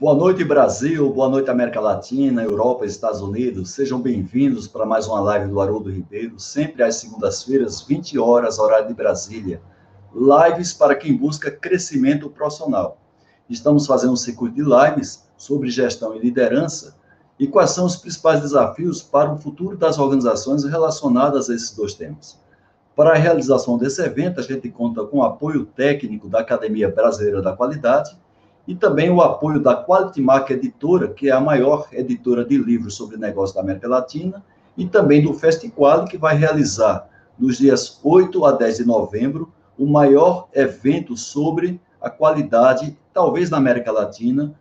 Boa noite, Brasil. Boa noite, América Latina, Europa, Estados Unidos. Sejam bem-vindos para mais uma live do Haroldo Ribeiro, sempre às segundas-feiras, 20 horas, horário de Brasília. Lives para quem busca crescimento profissional. Estamos fazendo um circuito de lives sobre gestão e liderança e quais são os principais desafios para o futuro das organizações relacionadas a esses dois temas. Para a realização desse evento, a gente conta com o apoio técnico da Academia Brasileira da Qualidade e também o apoio da Quality Mark Editora, que é a maior editora de livros sobre negócios da América Latina, e também do Festival, que vai realizar nos dias 8 a 10 de novembro o maior evento sobre a qualidade, talvez na América Latina,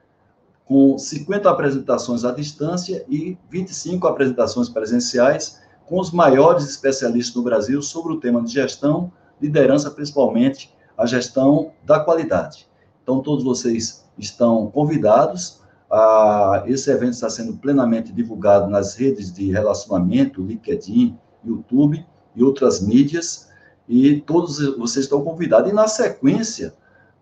com 50 apresentações à distância e 25 apresentações presenciais com os maiores especialistas do Brasil sobre o tema de gestão, liderança, principalmente a gestão da qualidade. Então, todos vocês estão convidados. A, esse evento está sendo plenamente divulgado nas redes de relacionamento, LinkedIn, YouTube e outras mídias. E todos vocês estão convidados. E na sequência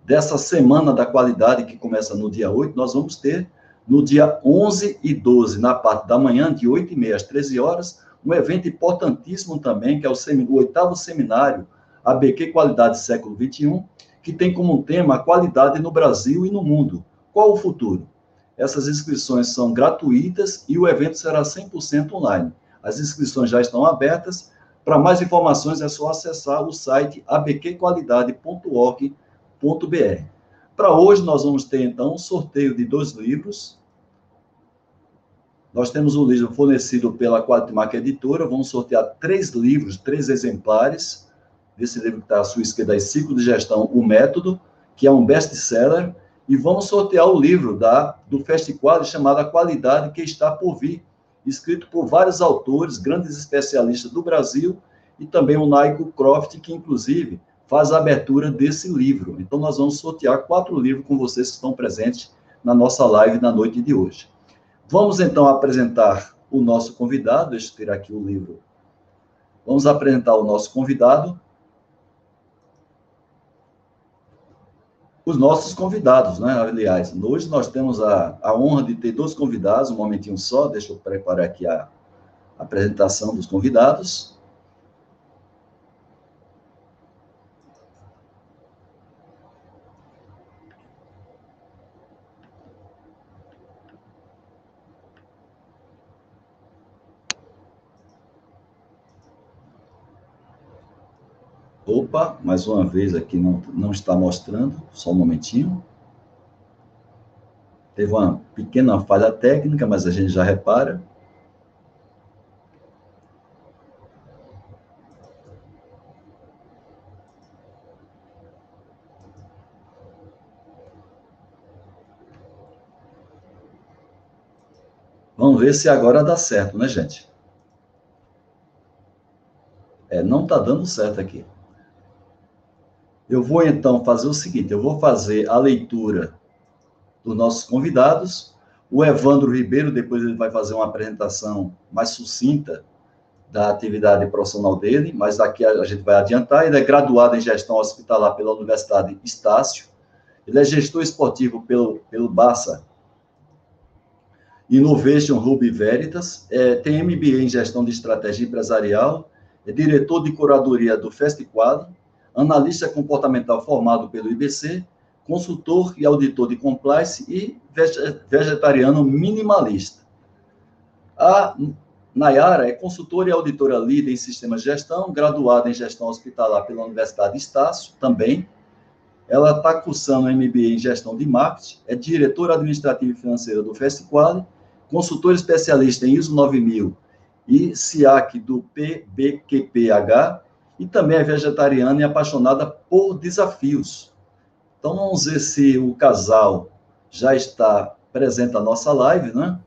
dessa Semana da Qualidade, que começa no dia 8, nós vamos ter no dia 11 e 12, na parte da manhã, de 8 e meia às 13 horas, um evento importantíssimo também, que é o oitavo seminário ABQ Qualidade Século XXI, que tem como tema a qualidade no Brasil e no mundo. Qual o futuro? Essas inscrições são gratuitas e o evento será 100% online. As inscrições já estão abertas. Para mais informações é só acessar o site abqqualidade.org.br. Para hoje nós vamos ter então um sorteio de dois livros. Nós temos um livro fornecido pela Qualimark Editora, vamos sortear três livros, três exemplares desse livro que está à sua esquerda, Ciclo de Gestão, O Método, que é um best-seller, e vamos sortear o livro da, do Festival chamado A Qualidade que está por vir, escrito por vários autores, grandes especialistas do Brasil, e também o Nigel Croft, que inclusive faz a abertura desse livro. Então, nós vamos sortear quatro livros com vocês que estão presentes na nossa live na noite de hoje. Vamos então apresentar o nosso convidado, deixa eu tirar aqui o livro. Vamos apresentar o nosso convidado, os nossos convidados, né? Aliás, hoje nós temos a, a honra de ter dois convidados, um momentinho só, deixa eu preparar aqui a, a apresentação dos convidados. Opa, mais uma vez aqui não, não está mostrando, só um momentinho. Teve uma pequena falha técnica, mas a gente já repara. Vamos ver se agora dá certo, né, gente? É, não está dando certo aqui. Eu vou então fazer o seguinte: eu vou fazer a leitura dos nossos convidados. O Evandro Ribeiro, depois ele vai fazer uma apresentação mais sucinta da atividade profissional dele, mas daqui a, gente vai adiantar. Ele é graduado em gestão hospitalar pela Universidade Estácio. Ele é gestor esportivo pelo, pelo BASA Innovation Ruby Veritas, é, tem MBA em gestão de estratégia empresarial, é diretor de curadoria do Festiquad, analista comportamental formado pelo IBC, consultor e auditor de compliance e vegetariano minimalista. A Nayara é consultora e auditora líder em sistemas de gestão, graduada em gestão hospitalar pela Universidade Estácio, também. Ela está cursando MBA em gestão de marketing, é diretora administrativa e financeira do Festiquale, consultora especialista em ISO 9000 e SIAC do PBQPH, e também é vegetariana e apaixonada por desafios. Então vamos ver se o casal já está presente na nossa live, né?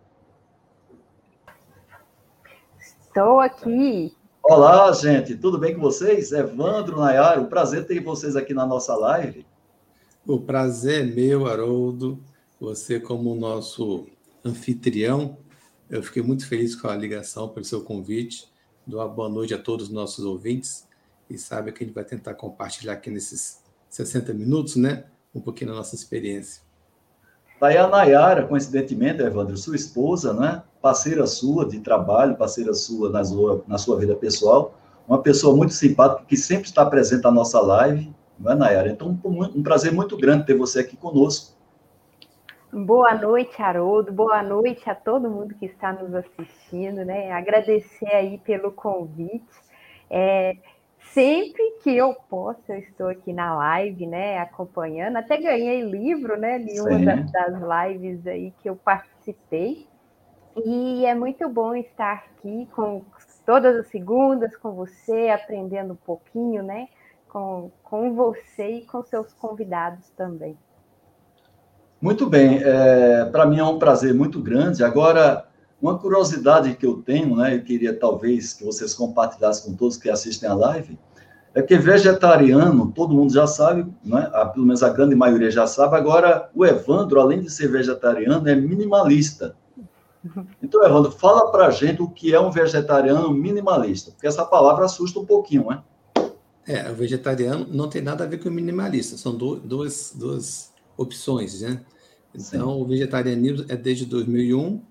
Estou aqui. Olá, gente, tudo bem com vocês? Evandro, Nayara, um prazer ter vocês aqui na nossa live. O prazer é meu, Haroldo. Você, como nosso anfitrião, eu fiquei muito feliz com a ligação, pelo seu convite. Dou uma boa noite a todos os nossos ouvintes e sabe que a gente vai tentar compartilhar aqui nesses 60 minutos, né? Um pouquinho da nossa experiência. Daí a Nayara, coincidentemente, Evandro, sua esposa, né? Parceira sua de trabalho, parceira sua na sua, na sua vida pessoal, uma pessoa muito simpática que sempre está presente na nossa live, não é, Nayara? Então, um, um prazer muito grande ter você aqui conosco. Boa noite, Haroldo. Boa noite a todo mundo que está nos assistindo, né? Agradecer aí pelo convite. É, sempre que eu posso, eu estou aqui na live, né, acompanhando. Até ganhei livro, né, de uma das, das lives aí que eu participei. E é muito bom estar aqui com todas as segundas com você, aprendendo um pouquinho, né, com, com você e com seus convidados também. Muito bem, é, para mim é um prazer muito grande. Agora, uma curiosidade que eu tenho, né, eu queria talvez que vocês compartilhassem com todos que assistem a live, é que vegetariano, todo mundo já sabe, né, pelo menos a grande maioria já sabe, agora o Evandro, além de ser vegetariano, é minimalista. Então, Evandro, fala para a gente o que é um vegetariano minimalista, porque essa palavra assusta um pouquinho, né? É, o vegetariano não tem nada a ver com o minimalista, são duas, duas opções, né? Então, Sim. o vegetarianismo é desde 2001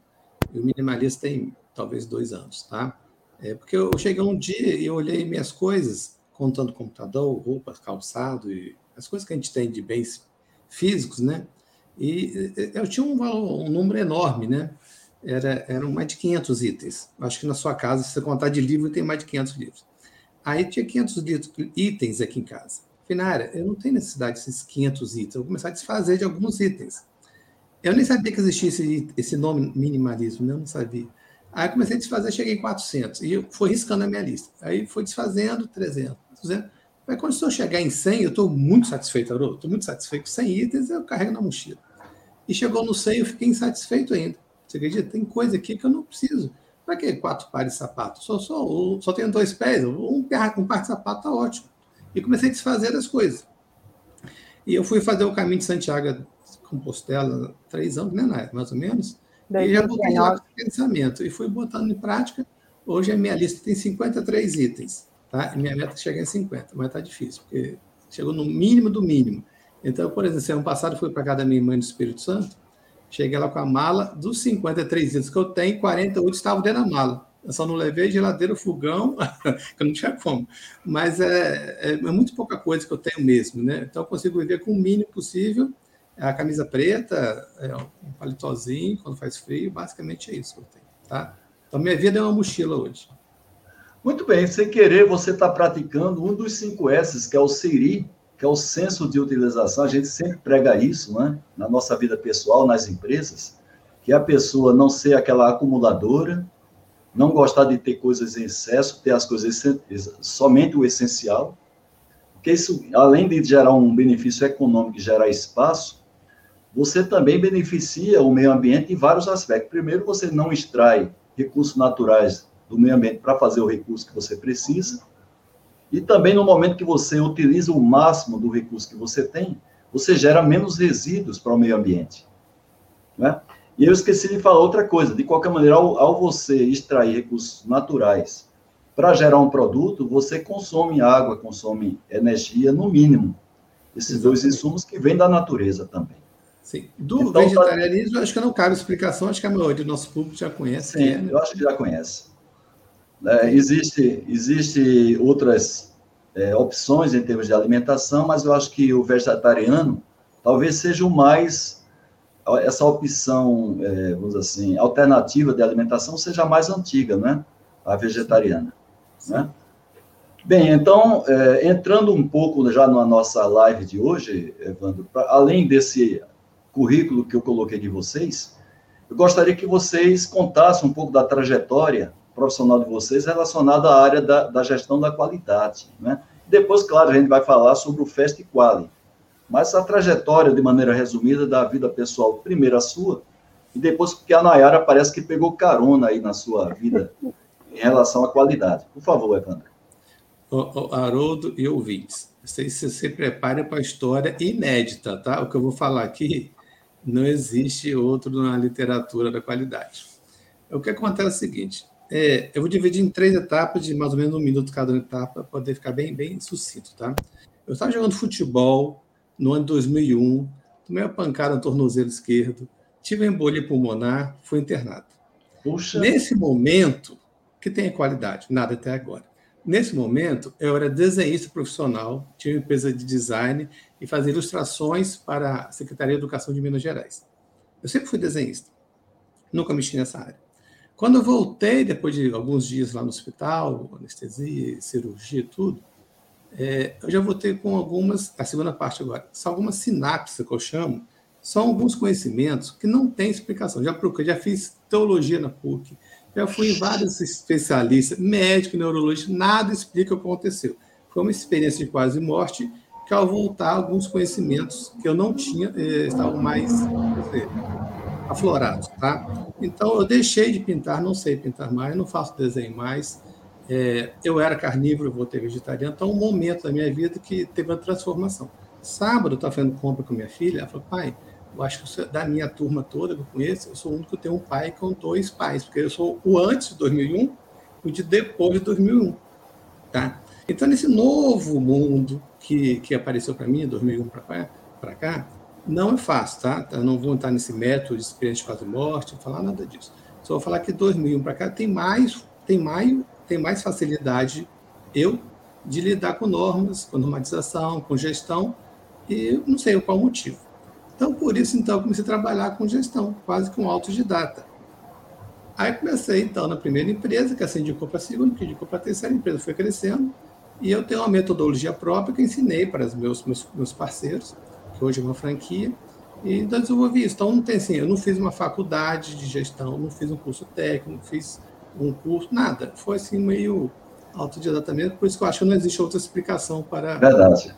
e o minimalista tem talvez dois anos, tá? É porque eu cheguei um dia e olhei minhas coisas, contando computador, roupas, calçado e as coisas que a gente tem de bens físicos, né? E eu tinha um, valor, um número enorme, né? Era, eram mais de 500 itens. Acho que na sua casa, se você contar de livro, tem mais de 500 livros. Aí tinha 500 itens aqui em casa. Finara, eu não tenho necessidade desses 500 itens. Eu vou começar a desfazer de alguns itens. Eu nem sabia que existia esse, esse nome minimalismo, né? Eu não sabia. Aí comecei a desfazer, cheguei em 400. E fui riscando a minha lista. Aí foi desfazendo 300, 200. Aí quando eu chegar em 100, eu estou muito satisfeito, Haroldo. Estou muito satisfeito. 100 itens eu carrego na mochila. E chegou no 100, eu fiquei insatisfeito ainda. Você acredita? Tem coisa aqui que eu não preciso. Para que quatro pares de sapato? Só, só, só tenho dois pés. Um, um par de sapato está ótimo. E comecei a desfazer as coisas. E eu fui fazer o caminho de Santiago Compostela três anos, né, Nath, mais ou menos. E já botei lá esse pensamento. E fui botando em prática. Hoje a minha lista tem 53 itens. Tá? E minha meta é chegar em 50, mas está difícil, porque chegou no mínimo do mínimo. Então, por exemplo, ano passado fui para casa da minha mãe do Espírito Santo, cheguei lá com a mala, dos 53 itens que eu tenho, 48 estavam dentro da mala. Eu só não levei geladeira, fogão, que eu não tinha como. Mas é, é, é, muito pouca coisa que eu tenho mesmo, né? Então eu consigo viver com o mínimo possível. A camisa preta, é um palitozinho quando faz frio, basicamente é isso que eu tenho, tá? Então minha vida é uma mochila hoje. Muito bem, sem querer você está praticando um dos cinco S's, que é o SERI, que é o senso de utilização. A gente sempre prega isso, né? Na nossa vida pessoal, nas empresas, que a pessoa não ser aquela acumuladora, não gostar de ter coisas em excesso, ter as coisas somente o essencial, porque isso, além de gerar um benefício econômico e gerar espaço, você também beneficia o meio ambiente em vários aspectos. Primeiro, você não extrai recursos naturais do meio ambiente para fazer o recurso que você precisa, e também no momento que você utiliza o máximo do recurso que você tem, você gera menos resíduos para o meio ambiente. Né? E eu esqueci de falar outra coisa. De qualquer maneira, ao, ao você extrair recursos naturais para gerar um produto, você consome água, consome energia, no mínimo. Esses Exatamente. dois insumos que vêm da natureza também. Sim. Do então, vegetarianismo, tá... acho que não cabe explicação, acho que a maioria do nosso público já conhece. Sim, é, né? eu acho que já conhece. É, existe, existe outras é, opções em termos de alimentação, mas eu acho que o vegetariano talvez seja o mais essa opção, é, vamos dizer assim, alternativa de alimentação seja mais antiga, né? A vegetariana, né? Bem, então, é, entrando um pouco já na nossa live de hoje, Evandro, pra, além desse currículo que eu coloquei de vocês, eu gostaria que vocês contassem um pouco da trajetória profissional de vocês relacionada à área da, da gestão da qualidade, né? Depois, claro, a gente vai falar sobre o Fast Quali, mas a trajetória, de maneira resumida, da vida pessoal, primeiro a sua, e depois porque a Nayara parece que pegou carona aí na sua vida em relação à qualidade. Por favor, Evandro. O, o Haroldo e ouvintes, vocês se, se preparem para a história inédita, tá? O que eu vou falar aqui não existe outro na literatura da qualidade. O que acontece é o seguinte: é, eu vou dividir em três etapas de mais ou menos um minuto cada etapa, para poder ficar bem, bem sucinto, tá? Eu estava jogando futebol no ano de 2001, tomei uma pancada no tornozelo esquerdo, tive embolia pulmonar, fui internado. Puxa. Nesse momento, que tem qualidade, nada até agora. Nesse momento, eu era desenhista profissional, tinha uma empresa de design e fazia ilustrações para a Secretaria de Educação de Minas Gerais. Eu sempre fui desenhista, nunca mexi nessa área. Quando eu voltei, depois de alguns dias lá no hospital, anestesia, cirurgia, tudo, é, eu já voltei com algumas, a segunda parte agora, são algumas sinapses que eu chamo, são alguns conhecimentos que não têm explicação. Já já fiz teologia na PUC, já fui em vários especialistas, médico, neurologista, nada explica o que aconteceu. Foi uma experiência de quase morte que ao voltar alguns conhecimentos que eu não tinha eh, estavam mais dizer, aflorados, tá? Então eu deixei de pintar, não sei pintar mais, não faço desenho mais, é, eu era carnívoro, voltei vegetariano, então um momento da minha vida que teve uma transformação. Sábado, eu estava fazendo compra com minha filha, ela falou, pai, eu acho que da minha turma toda que eu conheço, eu sou o único que tem um pai com dois pais, porque eu sou o antes de 2001 e o de depois de 2001, tá? Então, nesse novo mundo que, que apareceu para mim, 2001 para cá, não é fácil, tá? Eu não vou entrar nesse método de experiência de quase morte, falar nada disso. Só vou falar que 2001 para cá tem mais, tem mais tem mais facilidade, eu, de lidar com normas, com normatização, com gestão, e não sei qual motivo. Então, por isso, então, comecei a trabalhar com gestão, quase que um autodidata. Aí comecei, então, na primeira empresa, que assim indicou para a segunda, que indicou para a terceira, a empresa foi crescendo, e eu tenho uma metodologia própria que ensinei para os meus, meus, meus parceiros, que hoje é uma franquia, e desenvolvi isso. Então, não tem assim, eu não fiz uma faculdade de gestão, não fiz um curso técnico, não fiz um curso, nada. Foi assim meio autodidatamento, por isso que eu acho que não existe outra explicação para. Verdade.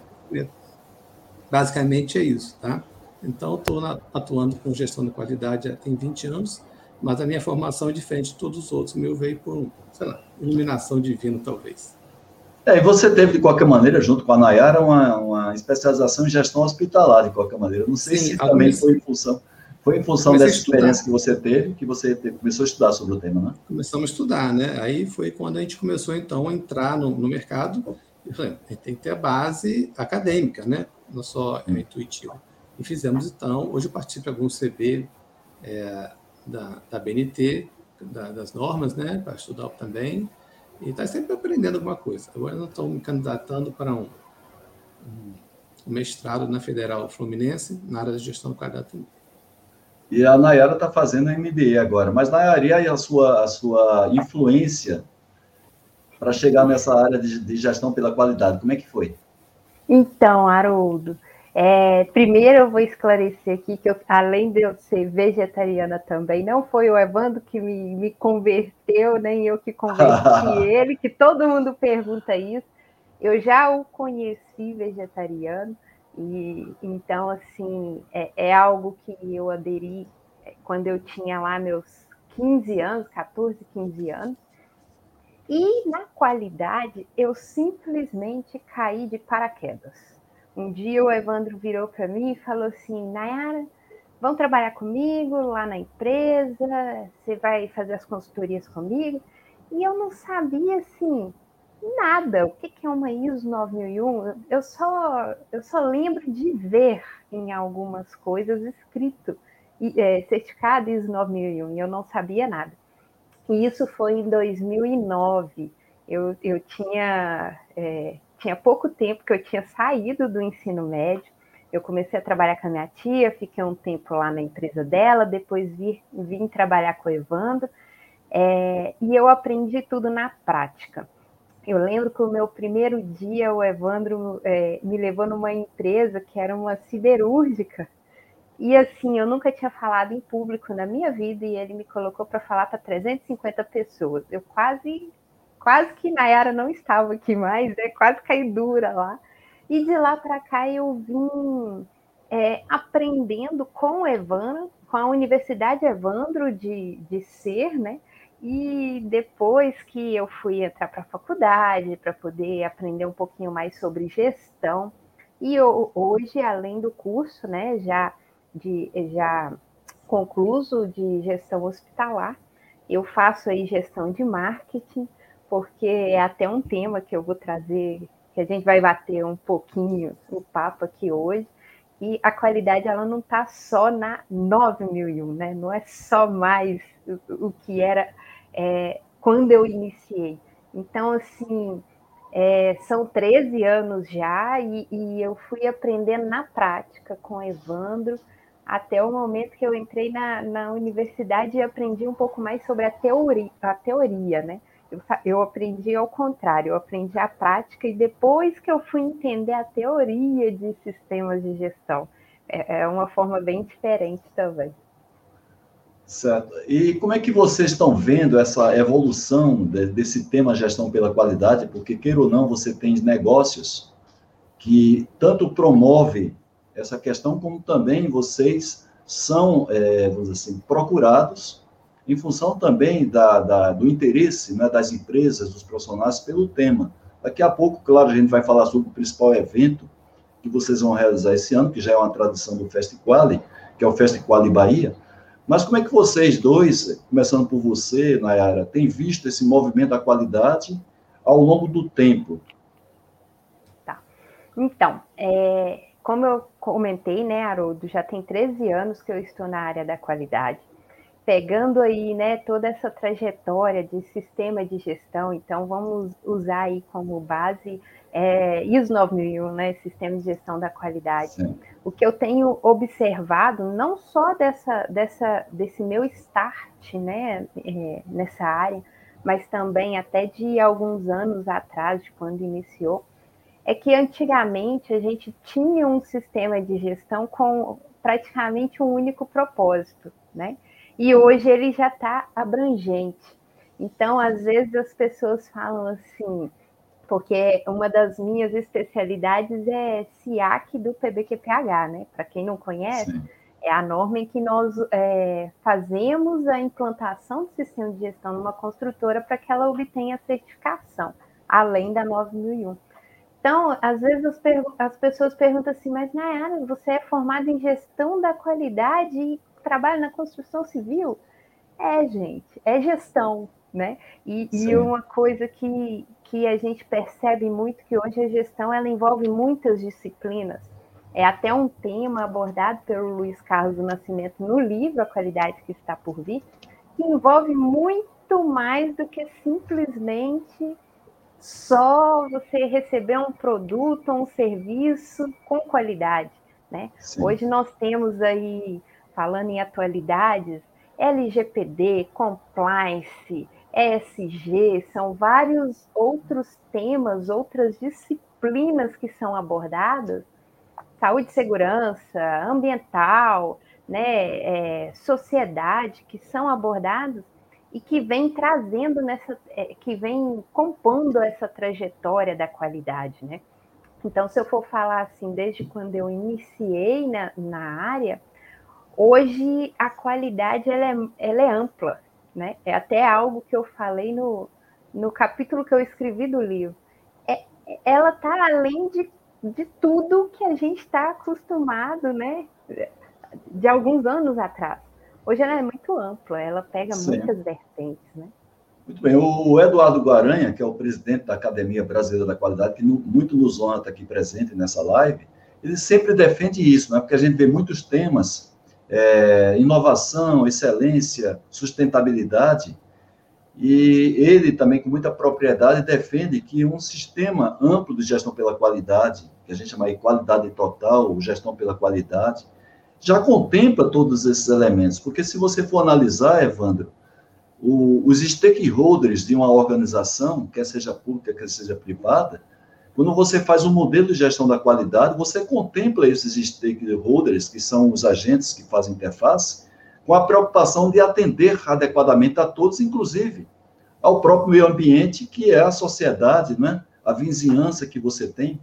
Basicamente é isso, tá? Então, estou atuando com gestão de qualidade há tem 20 anos, mas a minha formação é diferente de todos os outros. O meu veio por, sei lá, iluminação divina, talvez. É, e você teve, de qualquer maneira, junto com a Nayara, uma, uma especialização em gestão hospitalar, de qualquer maneira. Não sei Sim, se também foi em função foi em função dessa experiência que você teve que você começou a estudar sobre o tema, né? Começamos a estudar, né? Aí foi quando a gente começou, então, a entrar no, no mercado. E falei, a gente tem que ter a base acadêmica, né? Não só é intuitivo. E fizemos, então, hoje eu participo de algum CB é, da, da BNT, da, das normas, né? Para estudar também. E está sempre aprendendo alguma coisa. Agora eu estou me candidatando para um, um mestrado na Federal Fluminense, na área de gestão do qualidade também. E a Nayara está fazendo MBA agora. Mas, Nayara, e aí a sua, a sua influência para chegar nessa área de, de, gestão pela qualidade? Como é que foi? Então, Haroldo, é, primeiro eu vou esclarecer aqui que eu, além de eu ser vegetariana também, não foi o Evandro que me, me converteu, nem eu que converti ele, que todo mundo pergunta isso. Eu já o conheci vegetariano, e então, assim, é, é algo que eu aderi é, quando eu tinha lá meus 15 anos, 14, 15 anos. E na qualidade, eu simplesmente caí de paraquedas. Um dia o Evandro virou para mim e falou assim: Nayara, vão trabalhar comigo lá na empresa, você vai fazer as consultorias comigo. E eu não sabia assim nada. O que é uma ISO 9001? Eu só, eu só lembro de ver em algumas coisas escrito é, certificado ISO 9001 e eu não sabia nada. E isso foi em 2009. Eu, eu tinha, é, tinha pouco tempo que eu tinha saído do ensino médio. Eu comecei a trabalhar com a minha tia, fiquei um tempo lá na empresa dela, depois vi, vim trabalhar com o Evandro, é, e eu aprendi tudo na prática. Eu lembro que o meu primeiro dia, o Evandro é, me levou numa empresa que era uma siderúrgica. E assim, eu nunca tinha falado em público na minha vida e ele me colocou para falar para 350 pessoas. Eu quase, quase que Nayara não estava aqui mais, né? quase caí dura lá. E de lá para cá eu vim é, aprendendo com o Evandro, com a Universidade Evandro de, de ser, né? E depois que eu fui entrar para a faculdade para poder aprender um pouquinho mais sobre gestão, e eu, hoje, além do curso, né, já, de, já concluso de gestão hospitalar, eu faço aí gestão de marketing, porque é até um tema que eu vou trazer, que a gente vai bater um pouquinho o papo aqui hoje, e a qualidade ela não está só na 9001, né? Não é só mais o, que era é, quando eu iniciei. Então, assim, é, são 13 anos já e, e, eu fui aprendendo na prática com Evandro até o momento que eu entrei na, na universidade e aprendi um pouco mais sobre a teoria, a teoria né? Eu, aprendi ao contrário, eu aprendi a prática e depois que eu fui entender a teoria de sistemas de gestão. É, é uma forma bem diferente também. Certo. E como é que vocês estão vendo essa evolução de, desse tema gestão pela qualidade? Porque, queira ou não, você tem negócios que tanto promove essa questão, como também vocês são, é, vamos dizer assim, procurados em função também da, da, do interesse né, das empresas, dos profissionais pelo tema. Daqui a pouco, claro, a gente vai falar sobre o principal evento que vocês vão realizar esse ano, que já é uma tradição do Festiquali, que é o Festiquali Bahia. Mas como é que vocês dois, começando por você, Nayara, têm visto esse movimento da qualidade ao longo do tempo? Tá. Então, é, como eu comentei, né, Haroldo, já tem 13 anos que eu estou na área da qualidade pegando aí, né, toda essa trajetória de sistema de gestão, então vamos usar aí como base é, ISO 9001, né, sistema de gestão da qualidade. Sim. O que eu tenho observado, não só dessa, dessa, desse meu start, né, é, nessa área, mas também até de alguns anos atrás, de quando iniciou, é que antigamente a gente tinha um sistema de gestão com praticamente um único propósito, né? E hoje ele já está abrangente. Então, às vezes as pessoas falam assim, porque uma das minhas especialidades é SIAC do PBQPH, né? Para quem não conhece, Sim. é a norma em que nós é, fazemos a implantação do sistema de gestão numa construtora para que ela obtenha a certificação, além da 9001. Então, às vezes as, as pessoas perguntam assim, mas Nayara, você é formada em gestão da qualidade e trabalho na construção civil? É, gente, é gestão, né? E, e, uma coisa que, que a gente percebe muito que hoje a gestão ela envolve muitas disciplinas. É até um tema abordado pelo Luiz Carlos do Nascimento no livro A Qualidade que está por vir, que envolve muito mais do que simplesmente só você receber um produto ou um serviço com qualidade. Né? Hoje nós temos aí falando em atualidades, LGPD, compliance, ESG, são vários outros temas, outras disciplinas que são abordadas, saúde e segurança, ambiental, né, é, sociedade, que são abordados e que vem trazendo nessa, é, que vem compondo essa trajetória da qualidade, né? Então, se eu for falar assim, desde quando eu iniciei na, na área, Hoje a qualidade ela é, ela é ampla, né? É até algo que eu falei no, no capítulo que eu escrevi do livro. É, ela está além de, de tudo que a gente está acostumado, né? De alguns anos atrás. Hoje ela é muito ampla, ela pega Sim. muitas vertentes, né? Muito bem. O Eduardo Guaranha, que é o presidente da Academia Brasileira da Qualidade, que muito nos honra estar aqui presente nessa live, ele sempre defende isso, né? porque a gente vê muitos temas é, inovação, excelência, sustentabilidade. E ele também, com muita propriedade, defende que um sistema amplo de gestão pela qualidade, que a gente chama de qualidade total, ou gestão pela qualidade, já contempla todos esses elementos. Porque se você for analisar, Evandro, o, os stakeholders de uma organização, quer seja pública, quer seja privada, quando você faz um modelo de gestão da qualidade, você contempla esses stakeholders, que são os agentes que fazem interface, com a preocupação de atender adequadamente a todos, inclusive ao próprio meio ambiente, que é a sociedade, né? a vizinhança que você tem.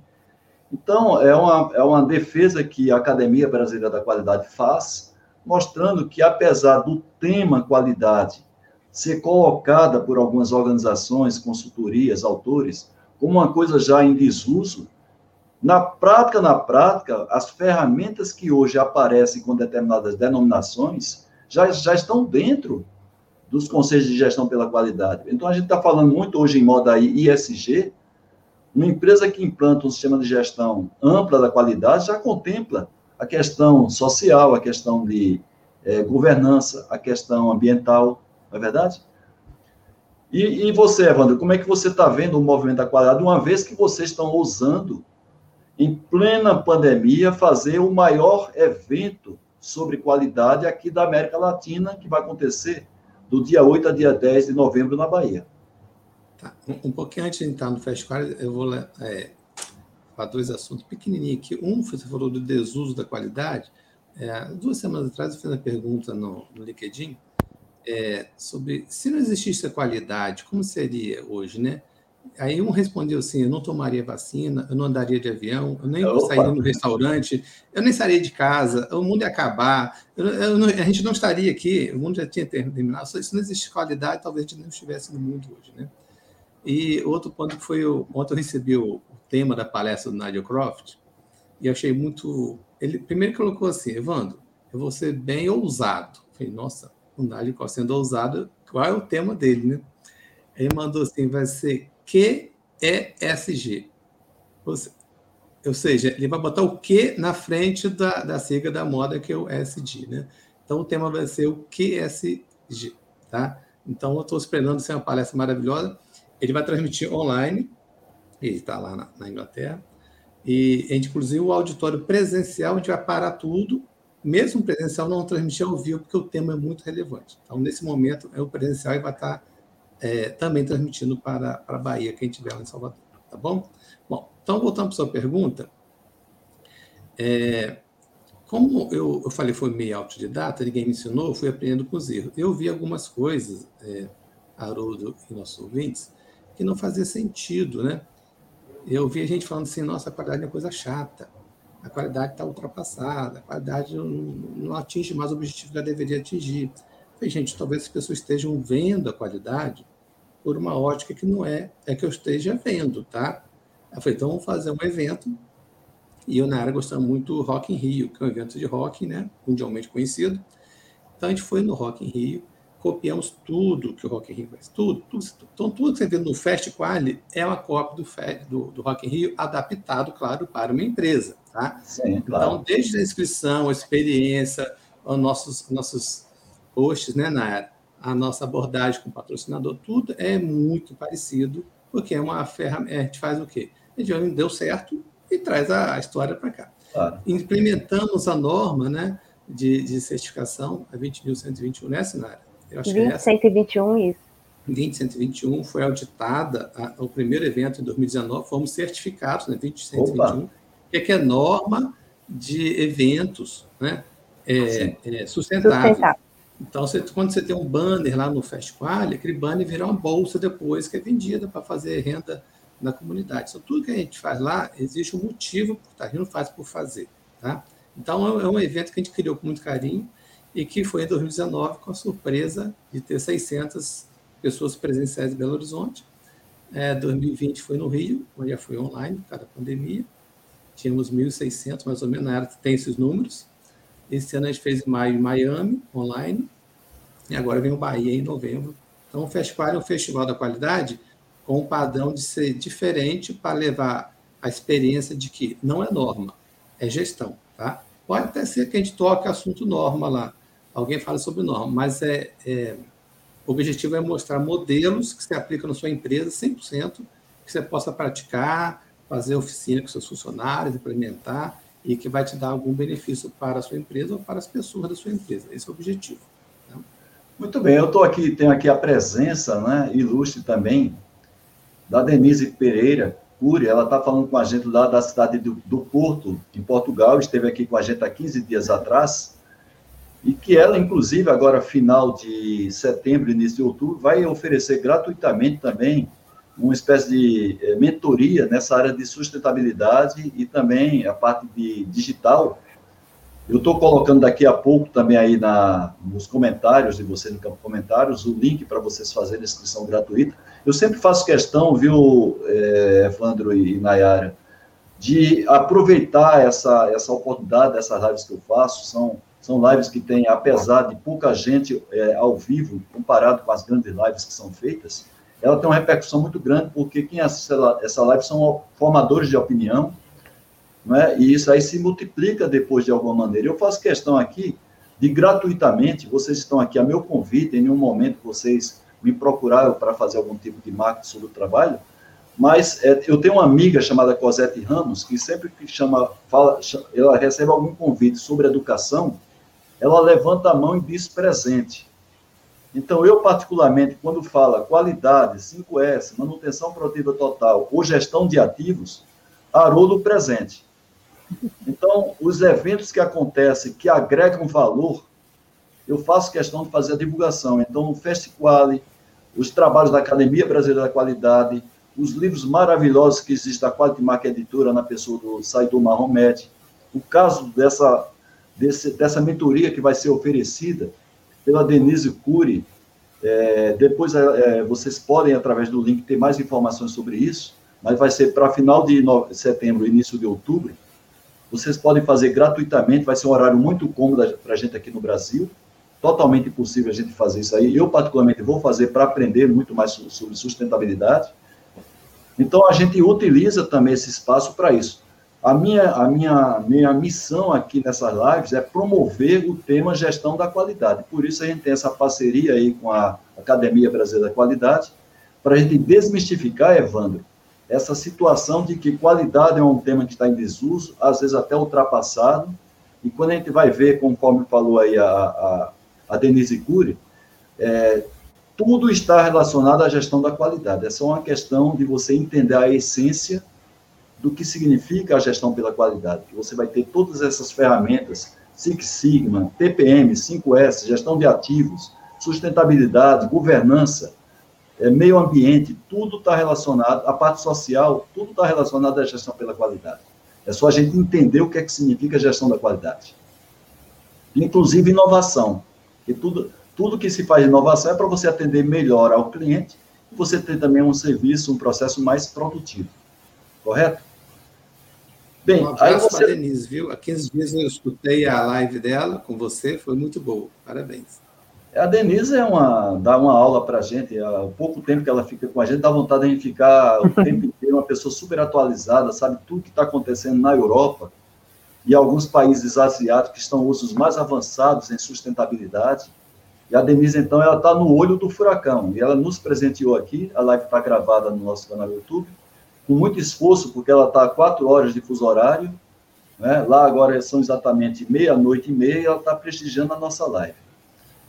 Então, é uma, é uma defesa que a Academia Brasileira da Qualidade faz, mostrando que, apesar do tema qualidade ser colocada por algumas organizações, consultorias, autores, como uma coisa já em desuso, na prática, na prática, as ferramentas que hoje aparecem com determinadas denominações já, já estão dentro dos conselhos de gestão pela qualidade. Então, a gente está falando muito hoje em moda ISG, uma empresa que implanta um sistema de gestão ampla da qualidade já contempla a questão social, a questão de é, governança, a questão ambiental, não é verdade? E, e você, Evandro, como é que você está vendo o movimento da qualidade, uma vez que vocês estão ousando, em plena pandemia, fazer o maior evento sobre qualidade aqui da América Latina, que vai acontecer do dia 8 a dia 10 de novembro na Bahia? Tá. Um, um pouquinho antes de entrar no festival, eu vou é, falar dois assuntos pequenininhos aqui. Um, você falou do desuso da qualidade. É, duas semanas atrás, eu fiz uma pergunta no, no LinkedIn é, sobre se não existisse a qualidade, como seria hoje, né? Aí um respondeu assim: eu não tomaria vacina, eu não andaria de avião, eu nem Opa. sairia no restaurante, eu nem sairia de casa, o mundo ia acabar, eu, eu não, a gente não estaria aqui, o mundo já tinha terminado. Se não existe qualidade, talvez a gente não estivesse no mundo hoje, né? E outro ponto que foi: o, ontem eu recebi o, o tema da palestra do Nigel Croft e achei muito. Ele primeiro colocou assim: Evandro, eu vou ser bem ousado. Eu falei, nossa, o Croft sendo ousado, qual é o tema dele, né? Ele mandou assim: vai ser QESG. Ou seja, ele vai botar o Q na frente da, da sigla da moda, que é o SD, né? Então, o tema vai ser o QSG, tá? Então, eu estou esperando ser uma palestra maravilhosa. Ele vai transmitir online, ele está lá na, na, Inglaterra, e inclusive, o auditório presencial, a gente vai parar tudo, mesmo presencial, não transmitir ao vivo, porque o tema é muito relevante. Então, nesse momento, é o presencial e vai estar é, também transmitindo para, para a Bahia, quem estiver lá em Salvador, tá bom? Bom, então voltando para a sua pergunta, é, como eu, eu falei foi meio autodidata, ninguém me ensinou, fui aprendendo com os erros. Eu vi algumas coisas, é, Haroldo e nossos ouvintes, que não fazia sentido, né? Eu vi a gente falando assim, nossa, a qualidade é coisa chata, a qualidade está ultrapassada, a qualidade não, não atinge mais o objetivo que ela deveria atingir. Falei, gente, talvez as pessoas estejam vendo a qualidade por uma ótica que não é, é que eu esteja vendo, tá? Eu falei, então vamos fazer um evento. E eu, na área, gostava muito do Rock in Rio, que é um evento de rock, né? Mundialmente conhecido. Então a gente foi no Rock in Rio, copiamos tudo que o Rock in Rio faz, tudo, tudo. Então tudo que você vê no Fest Quali é uma cópia do, do, do Rock in Rio, adaptado, claro, para uma empresa, tá? Sim, claro. Então, desde a inscrição, a experiência, os nossos, nossos posts, né, Nayara? A nossa abordagem com o patrocinador, tudo é muito parecido, porque é uma ferramenta. A gente faz o quê? A gente deu certo e traz a, a história para cá. Claro. Implementamos a norma né, de, de certificação, a 20.121, né, Sinara? Eu acho 20.121, é isso. 20.121 foi auditada a, o primeiro evento em 2019, fomos certificados, né, 20.121, que é, que é norma de eventos né, é, é, sustentável. sustentável. Então, você, quando você tem um banner lá no Festqual, aquele banner vira uma bolsa depois que é vendida para fazer renda na comunidade. Então, tudo que a gente faz lá, existe um motivo por estar, a gente não faz por fazer. Tá? Então, é um evento que a gente criou com muito carinho e que foi em 2019 com a surpresa de ter 600 pessoas presenciais em Belo Horizonte. É, 2020 foi no Rio, onde já foi online, por causa da pandemia. Tínhamos 1.600, mais ou menos, na área tem esses números. Esse ano a gente fez em maio em Miami, online, e agora vem o Bahia em novembro. Então, o festival é um festival da qualidade com um padrão de ser diferente para levar a experiência de que não é norma, é gestão. Tá? Pode até ser que a gente toque assunto norma lá, alguém fala sobre norma, mas é, é o objetivo é mostrar modelos que se aplicam na sua empresa 100%, que você possa praticar, fazer oficina com seus funcionários, implementar, e que vai te dar algum benefício para a sua empresa ou para as pessoas da sua empresa. Esse é o objetivo. Né? Muito bem, eu estou aqui, tenho aqui a presença, né, ilustre também, da Denise Pereira Cury, ela está falando com a gente lá da cidade do, do, Porto, em Portugal, esteve aqui com a gente há 15 dias atrás, e que ela, inclusive, agora final de setembro, início de outubro, vai oferecer gratuitamente também uma espécie de eh, mentoria nessa área de sustentabilidade e também a parte de digital. Eu estou colocando daqui a pouco também aí na, nos comentários de vocês, no campo comentários, o link para vocês fazerem inscrição gratuita. Eu sempre faço questão, viu, é, e Nayara, de aproveitar essa, essa oportunidade dessas lives que eu faço. São, são lives que têm, apesar de pouca gente é, ao vivo, comparado com as grandes lives que são feitas, ela tem uma repercussão muito grande, porque quem assiste essa live são formadores de opinião, né? e isso aí se multiplica depois de alguma maneira. Eu faço questão aqui de gratuitamente, vocês estão aqui a meu convite, em nenhum momento vocês me procuraram para fazer algum tipo de marketing sobre o trabalho, mas é, eu tenho uma amiga chamada Cosette Ramos, que sempre que chama, fala, ela recebe algum convite sobre educação, ela levanta a mão e diz presente. Então, eu, particularmente, quando fala qualidade, 5S, manutenção produtiva total ou gestão de ativos, Haroldo presente. Então, os eventos que acontecem, que agregam valor, eu faço questão de fazer a divulgação. Então, o Festiquale, os trabalhos da Academia Brasileira da Qualidade, os livros maravilhosos que existem da Quality Market Editora na pessoa do Saidu Mahomet, o caso dessa, desse, dessa mentoria que vai ser oferecida pela Denise Cury. É, depois é, vocês podem, através do link, ter mais informações sobre isso, mas vai ser para final de setembro, início de outubro. Vocês podem fazer gratuitamente, vai ser um horário muito cômodo para a gente aqui no Brasil, totalmente possível a gente fazer isso aí. Eu, particularmente, vou fazer para aprender muito mais sobre sustentabilidade. Então, a gente utiliza também esse espaço para isso. A minha, a minha, minha missão aqui nessas lives é promover o tema gestão da qualidade. Por isso, a gente tem essa parceria aí com a Academia Brasileira da Qualidade, para a gente desmistificar, Evandro, essa situação de que qualidade é um tema que está em desuso, às vezes até ultrapassado, e quando a gente vai ver, conforme falou aí a, a, a Denise Cury, é, tudo está relacionado à gestão da qualidade. É só uma questão de você entender a essência do que significa a gestão pela qualidade. Que você vai ter todas essas ferramentas, Six Sigma, TPM, 5S, gestão de ativos, sustentabilidade, governança, é, meio ambiente, tudo está relacionado, a parte social, tudo está relacionado à gestão pela qualidade. É só a gente entender o que é que significa gestão da qualidade. Inclusive inovação. E tudo, tudo que se faz de inovação é para você atender melhor ao cliente e você ter também um serviço, um processo mais produtivo. Correto? Bem, um abraço aí você... para a Denise, viu? Há 15 dias eu escutei a live dela com você, foi muito boa. Parabéns. A Denise é uma, dá uma aula para a gente, há pouco tempo que ela fica com a gente, dá vontade de a gente ficar o tempo inteiro uma pessoa super atualizada, sabe tudo que está acontecendo na Europa e alguns países asiáticos que estão os mais avançados em sustentabilidade. E a Denise, então, ela está no olho do furacão. E ela nos presenteou aqui, a live está gravada no nosso canal do YouTube, com muito esforço, porque ela está a quatro horas de fuso horário. Né? Lá agora são exatamente meia-noite e meia e ela está prestigiando a nossa live.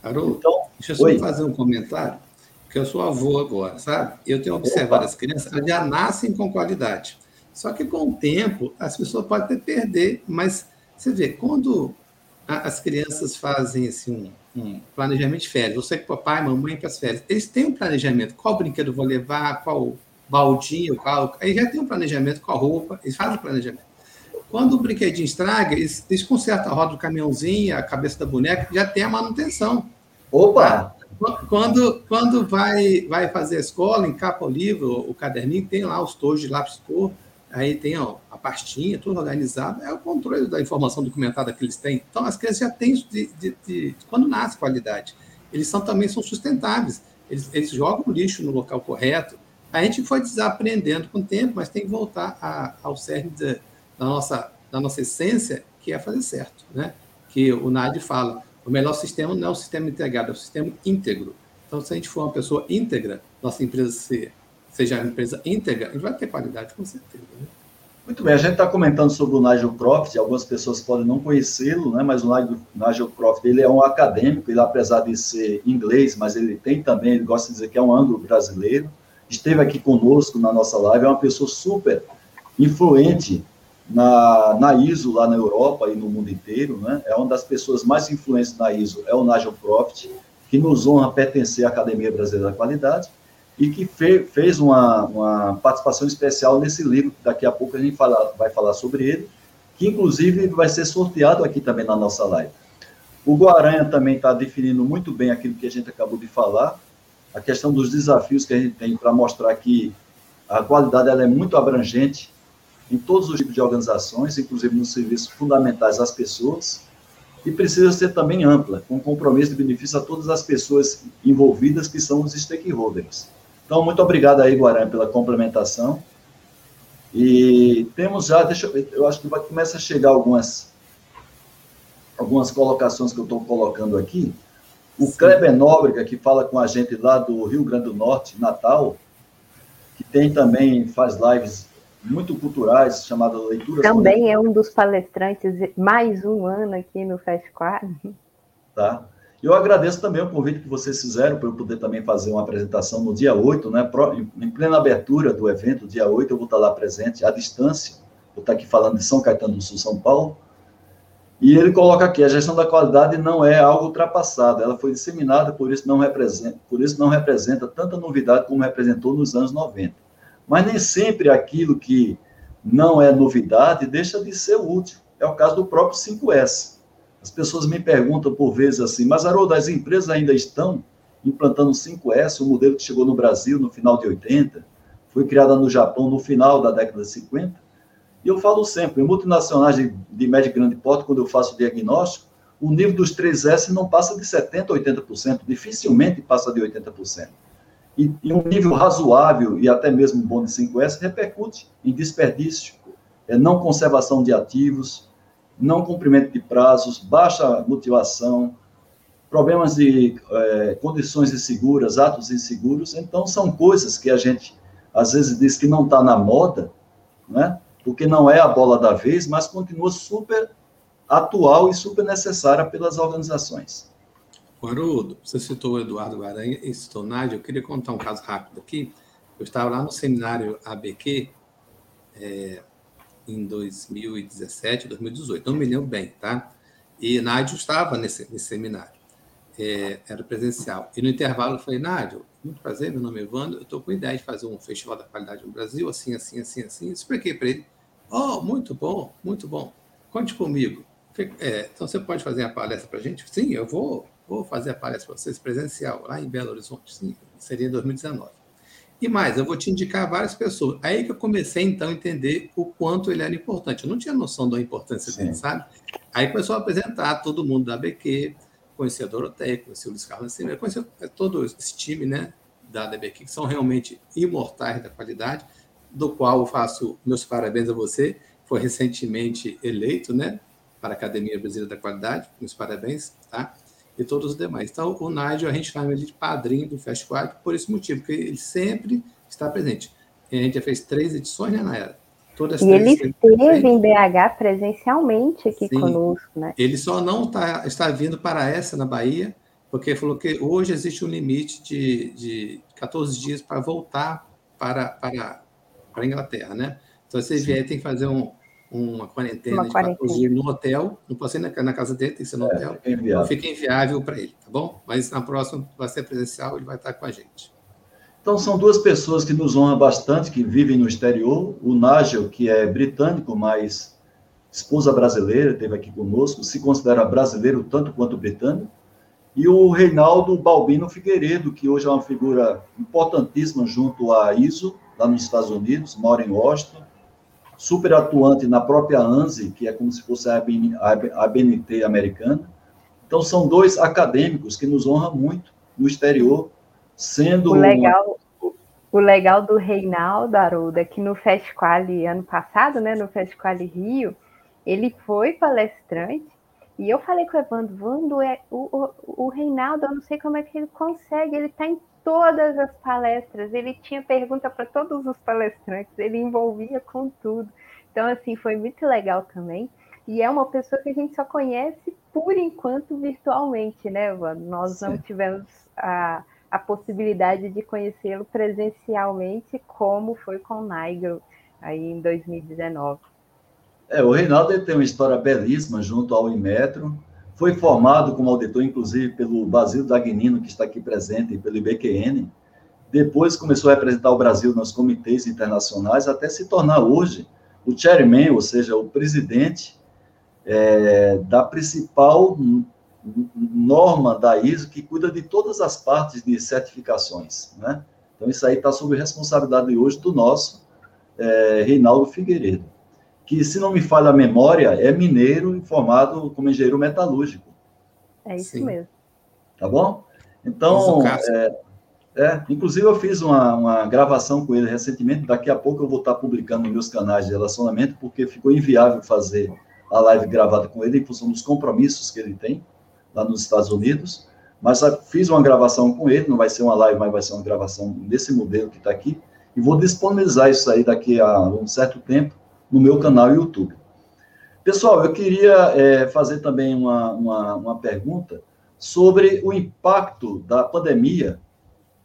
Haroldo, então, deixa eu só oi. fazer um comentário, porque eu sou avô agora, sabe? Eu tenho observado Opa. as crianças, elas já nascem com qualidade. Só que com o tempo, as pessoas podem até perder, mas você vê, quando as crianças fazem assim, um, um planejamento de férias, você com papai, mamãe para as férias, eles têm um planejamento, qual brinquedo vou levar, qual baldinho, qual. Aí já tem um planejamento com a roupa, eles fazem o planejamento. Quando o brinquedinho estraga, eles, eles consertam a roda do caminhãozinho, a cabeça da boneca, já tem a manutenção. Opa! Quando, quando vai, vai fazer a escola, encapa o livro, o caderninho, tem lá os tojos de lápis cor, aí tem ó, a pastinha, tudo organizado, é o controle da informação documentada que eles têm. Então, as crianças já têm, de, de, de, quando nasce qualidade, eles são, também são sustentáveis, eles, eles jogam o lixo no local correto. A gente foi desaprendendo com o tempo, mas tem que voltar a, ao cerne da, da, nossa, da nossa essência, que é fazer certo. Né? Que o NAD fala, o melhor sistema não é o sistema integrado, é o sistema íntegro. Então, se a gente for uma pessoa íntegra, nossa empresa seja uma empresa íntegra, a gente vai ter qualidade com certeza. Né? Muito bem, a gente está comentando sobre o Nigel Croft, algumas pessoas podem não conhecê-lo, né, mas o Nigel Croft ele é um acadêmico, ele apesar de ser inglês, mas ele tem também, ele gosta de dizer que é um anglo-brasileiro, esteve aqui conosco na nossa live, é uma pessoa super influente na, na ISO lá na Europa e no mundo inteiro, né? É uma das pessoas mais influentes na ISO, é o Nigel Croft, que nos honra pertencer à Academia Brasileira da Qualidade e que fe, fez uma, uma participação especial nesse livro, que daqui a pouco a gente fala, vai falar sobre ele, que inclusive vai ser sorteado aqui também na nossa live. O Guaranha também está definindo muito bem aquilo que a gente acabou de falar, a questão dos desafios que a gente tem para mostrar que a qualidade ela é muito abrangente em todos os tipos de organizações, inclusive nos serviços fundamentais às pessoas, e precisa ser também ampla, com compromisso de benefício a todas as pessoas envolvidas, que são os stakeholders. Então, muito obrigado aí, Guarani, pela complementação. E temos já, deixa eu, eu acho que vai começar a chegar algumas algumas colocações que eu estou colocando aqui. O Sim. Kleber Nóbrega, que fala com a gente lá do Rio Grande do Norte, Natal, que tem também, faz lives muito culturais, chamada Leituras. Também é um dos palestrantes, mais um ano aqui no Festival. Tá. Eu agradeço também o convite que vocês fizeram para eu poder também fazer uma apresentação no dia 8, né? Em plena abertura do evento, dia 8, eu vou estar lá presente, à distância. Vou estar aqui falando de São Caetano do Sul, São Paulo. E ele coloca aqui: a gestão da qualidade não é algo ultrapassado, ela foi disseminada, por isso não representa, por isso não representa tanta novidade como representou nos anos 90. Mas nem sempre aquilo que não é novidade deixa de ser útil. É o caso do próprio 5S. As pessoas me perguntam por vezes assim, mas Haroldo, as empresas ainda estão implantando 5S, o modelo que chegou no Brasil no final de 80, foi criada no Japão no final da década de 50, e eu falo sempre, em multinacionais de, de médio e grande porte, quando eu faço o diagnóstico, o nível dos 3S não passa de 70%, 80%, dificilmente passa de 80%. E, e um nível razoável e até mesmo bom de 5S repercute em desperdício, é, não conservação de ativos, não cumprimento de prazos, baixa motivação, problemas de é, condições inseguras, atos inseguros. Então, são coisas que a gente, às vezes, diz que não está na moda, né? Porque não é a bola da vez, mas continua super atual e super necessária pelas organizações. Haroldo, você citou o Eduardo Guaranha e citou Nádia, eu queria contar um caso rápido aqui. Eu estava lá no seminário ABQ é, em 2017, 2018, não me lembro bem, tá? E Nádia estava nesse, nesse seminário, é, era presencial. E no intervalo eu falei, Nádia, muito prazer, meu nome é Evandro, eu estou com a ideia de fazer um festival da qualidade no Brasil, assim, assim, assim, assim. Expliquei para ele, Oh, muito bom, muito bom. Conte comigo. É, então, você pode fazer a palestra para a gente? Sim, eu vou, vou fazer a palestra para vocês presencial, lá em Belo Horizonte. Sim, seria em 2019. E mais, eu vou te indicar várias pessoas. Aí que eu comecei, então, a entender o quanto ele era importante. Eu não tinha noção da importância Sim. dele, sabe? Aí começou a apresentar todo mundo da BQ, conhecia a Doroteia, conhecia o Luiz Carlos Nascimento, conhecia todo esse time, né, da BQ, que são realmente imortais da qualidade do qual eu faço meus parabéns a você, foi recentemente eleito, né, para a Academia Brasileira da Qualidade, meus parabéns, tá? E todos os demais. Então, o Nádio, a gente chama ele de padrinho do Festival por esse motivo, porque ele sempre está presente. E a gente já fez três edições, né, Nayara? Todas e ele esteve em BH presencialmente aqui Sim. conosco, né? Ele só não tá, está vindo para essa na Bahia, porque falou que hoje existe um limite de, de 14 dias para voltar para, para para a Inglaterra, né? Então, se vier, tem que fazer um, uma quarentena uma de quatro dias no hotel. Não pode ser na, na, casa dele, tem que ser no é, hotel. Fica inviável. fica inviável para ele, tá bom? Mas na próxima vai ser presencial, ele vai estar com a gente. Então, são duas pessoas que nos honram bastante, que vivem no exterior. O Nigel, que é britânico, mas esposa brasileira, esteve aqui conosco, se considera brasileiro tanto quanto britânico. E o Reinaldo Balbino Figueiredo, que hoje é uma figura importantíssima junto à ISO, lá nos Estados Unidos, mora em Washington, super atuante na própria ANSI, que é como se fosse a ABNT americana. Então, são dois acadêmicos que nos honram muito no exterior, sendo... O legal, o legal do Reinaldo Aruda, que no Festival ano passado, né, no Festival Rio, ele foi palestrante, e eu falei com o Evandro, Vando, é, o, o, o Reinaldo, eu não sei como é que ele consegue, ele está em todas as palestras, ele tinha pergunta para todos os palestrantes, ele envolvia com tudo. Então, assim, foi muito legal também. E é uma pessoa que a gente só conhece por enquanto virtualmente, né, Evandro? Nós Sim. não tivemos a, a possibilidade de conhecê-lo presencialmente, como foi com o Nigel aí em 2019. É, o Reinaldo tem uma história belíssima junto ao Inmetro, foi formado como auditor, inclusive, pelo Basílio Dagnino, que está aqui presente, e pelo IBQN. Depois começou a representar o Brasil nos comitês internacionais, até se tornar hoje o chairman, ou seja, o presidente é, da principal norma da ISO, que cuida de todas as partes de certificações. Né? Então, isso aí está sob responsabilidade hoje do nosso é, Reinaldo Figueiredo que, se não me falha a memória, é mineiro formado como engenheiro metalúrgico. É isso Sim. mesmo. Tá bom? Então, é, É, inclusive eu fiz uma, uma gravação com ele recentemente, daqui a pouco eu vou estar publicando nos meus canais de relacionamento, porque ficou inviável fazer a live gravada com ele em função dos compromissos que ele tem lá nos Estados Unidos, mas fiz uma gravação com ele, não vai ser uma live, mas vai ser uma gravação desse modelo que está aqui, e vou disponibilizar isso aí daqui a um certo tempo no meu canal YouTube. Pessoal, eu queria é, fazer também uma, uma, uma pergunta sobre o impacto da pandemia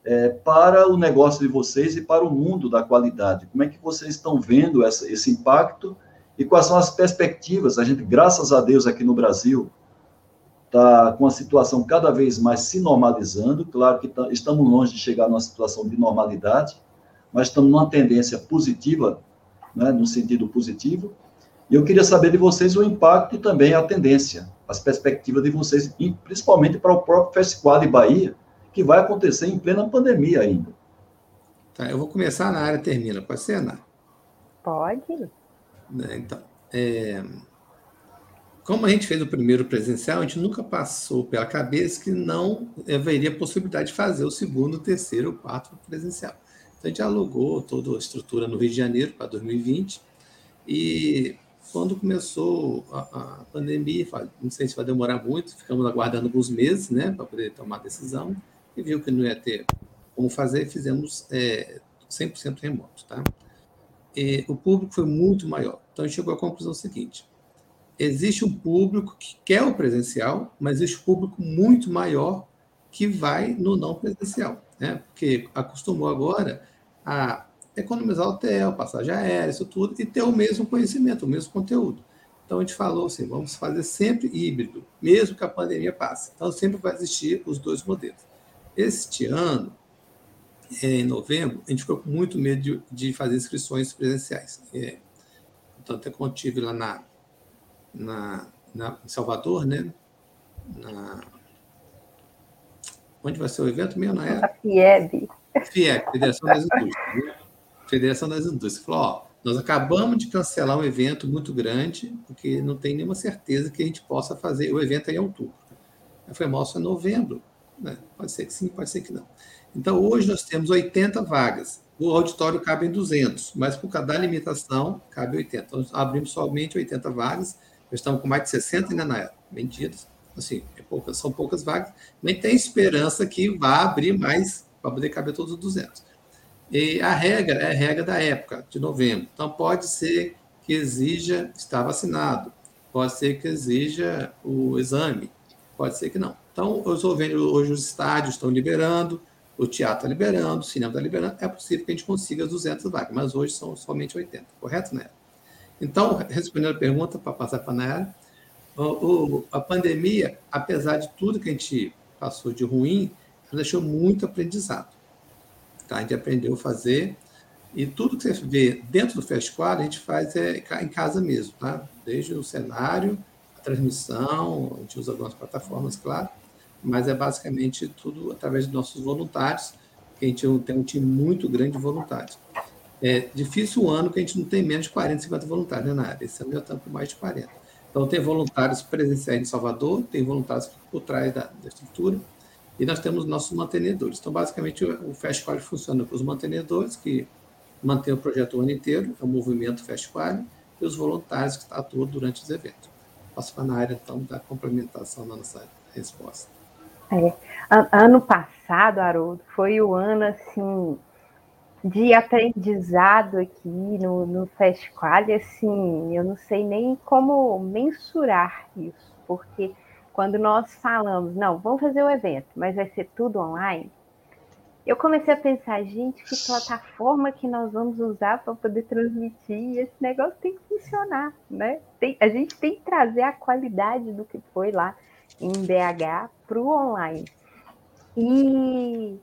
é, para o negócio de vocês e para o mundo da qualidade. Como é que vocês estão vendo essa, esse impacto e quais são as perspectivas? A gente, graças a Deus, aqui no Brasil, está com a situação cada vez mais se normalizando. Claro que tá, estamos longe de chegar numa situação de normalidade, mas estamos numa tendência positiva, né, no sentido positivo. E eu queria saber de vocês o impacto e também a tendência, as perspectivas de vocês, principalmente para o próprio Festival de Bahia, que vai acontecer em plena pandemia ainda. Tá, eu vou começar na área termina, pode ser, Ana? Pode. Né, então, é, como a gente fez o primeiro presencial, a gente nunca passou pela cabeça que não haveria possibilidade de fazer o segundo, terceiro, quarto presencial. Então, a gente alugou toda a estrutura no Rio de Janeiro para 2020 e quando começou a, a pandemia, não sei se vai demorar muito, ficamos aguardando alguns meses né, para poder tomar decisão e viu que não ia ter como fazer, fizemos é, 100% remoto. Tá? E o público foi muito maior. Então, a gente chegou à conclusão seguinte: existe um público que quer o presencial, mas existe um público muito maior que vai no não presencial, né? porque acostumou agora a economizar hotel, passagem aérea, isso tudo, e ter o mesmo conhecimento, o mesmo conteúdo. Então, a gente falou assim, vamos fazer sempre híbrido, mesmo que a pandemia passe. Então, sempre vai existir os dois modelos. Este ano, em novembro, a gente ficou com muito medo de, de fazer inscrições presenciais. É, então, até quando estive lá na, na, na, em Salvador, né? Na, onde vai ser o evento mesmo? Na é? FIEB. FIEB, Federação das Indústrias. Né? Federação das Indústrias. Falou, ó, nós acabamos de cancelar um evento muito grande, porque não tem nenhuma certeza que a gente possa fazer o evento em outubro. Falei, moço, é novembro. Né? Pode ser que sim, pode ser que não. Então, hoje nós temos 80 vagas. O auditório cabe em 200, mas por cada limitação, cabe 80. Então, abrimos somente 80 vagas. Nós estamos com mais de 60 ainda na era, vendidas. Assim, é poucas, são poucas vagas. Nem tem esperança que vá abrir mais para poder caber todos os 200. E a regra é a regra da época, de novembro. Então, pode ser que exija estar vacinado, pode ser que exija o exame, pode ser que não. Então, eu estou vendo hoje os estádios estão liberando, o teatro está liberando, o cinema está liberando, é possível que a gente consiga as 200 vagas, mas hoje são somente 80, correto, Nayara? Então, respondendo a pergunta, para passar para a Nayara, a pandemia, apesar de tudo que a gente passou de ruim, ela deixou muito aprendizado. Tá? A gente aprendeu a fazer, e tudo que você vê dentro do Festival, a gente faz é em casa mesmo, tá? Desde o cenário, a transmissão, a gente usa algumas plataformas, claro, mas é basicamente tudo através de nossos voluntários, que a gente tem um time muito grande de voluntários. É difícil o ano que a gente não tem menos de 40, 50 voluntários né, na área. Esse ano já estamos com mais de 40. Então, tem voluntários presenciais em Salvador, tem voluntários por trás da, da estrutura, e nós temos nossos mantenedores. Então, basicamente, o, Fast funciona com os mantenedores, que mantêm o projeto o ano inteiro, é o movimento Fast e os voluntários que atuam durante os eventos. Passo para na área, então, da complementação da nossa resposta. É. Ano passado, Haroldo, foi o ano assim de aprendizado aqui no, no Festival, assim, eu não sei nem como mensurar isso, porque quando nós falamos, não, vamos fazer o evento, mas vai ser tudo online, eu comecei a pensar, gente, que plataforma que nós vamos usar para poder transmitir? Esse negócio tem que funcionar, né? Tem, a gente tem que trazer a qualidade do que foi lá em BH para o online. E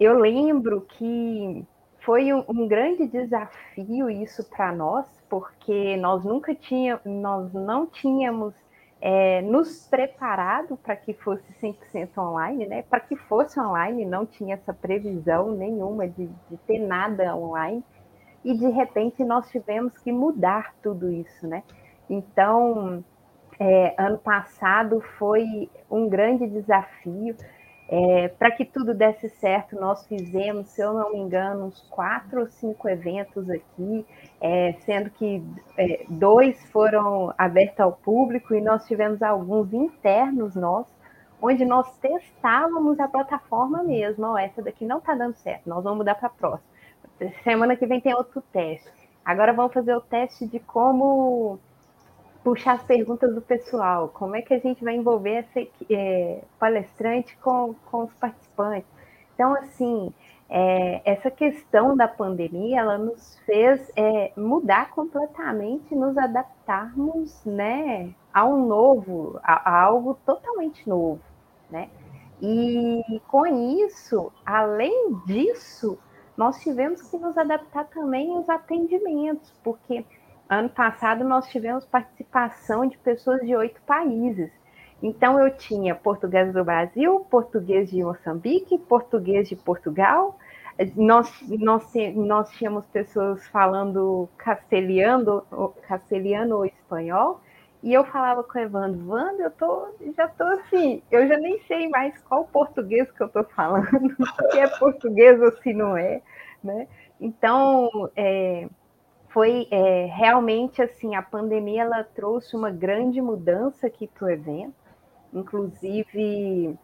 eu lembro que foi um, um grande desafio isso para nós, porque nós nunca tínhamos, nós não tínhamos é, nos preparado para que fosse 100% online, né? Para que fosse online, não tinha essa previsão nenhuma de, de ter nada online. E de repente nós tivemos que mudar tudo isso, né? Então, é, ano passado foi um grande desafio. É, Para que tudo desse certo, nós fizemos, se eu não me engano, uns quatro ou cinco eventos aqui, é, sendo que é, dois foram abertos ao público e nós tivemos alguns internos nossos, onde nós testávamos a plataforma mesmo. Oh, essa daqui não está dando certo, nós vamos mudar para a próxima. Semana que vem tem outro teste. Agora vamos fazer o teste de como puxar as perguntas do pessoal, como é que a gente vai envolver essa é, palestrante com, com os participantes. Então, assim, é, essa questão da pandemia, ela nos fez é, mudar completamente, nos adaptarmos, né, a um novo, a, a algo totalmente novo, né? E com isso, além disso, nós tivemos que nos adaptar também aos atendimentos, porque Ano passado nós tivemos participação de pessoas de oito países. Então eu tinha português do Brasil, português de Moçambique, português de Portugal. Nós, nós, nós tínhamos pessoas falando castelhano, castelhano ou espanhol, e eu falava com o Evandro, Evandro, eu tô, já tô assim, eu já nem sei mais qual português que eu tô falando, se é português ou se não é, né? Então, é, foi é, realmente assim, a pandemia ela trouxe uma grande mudança aqui para o evento, inclusive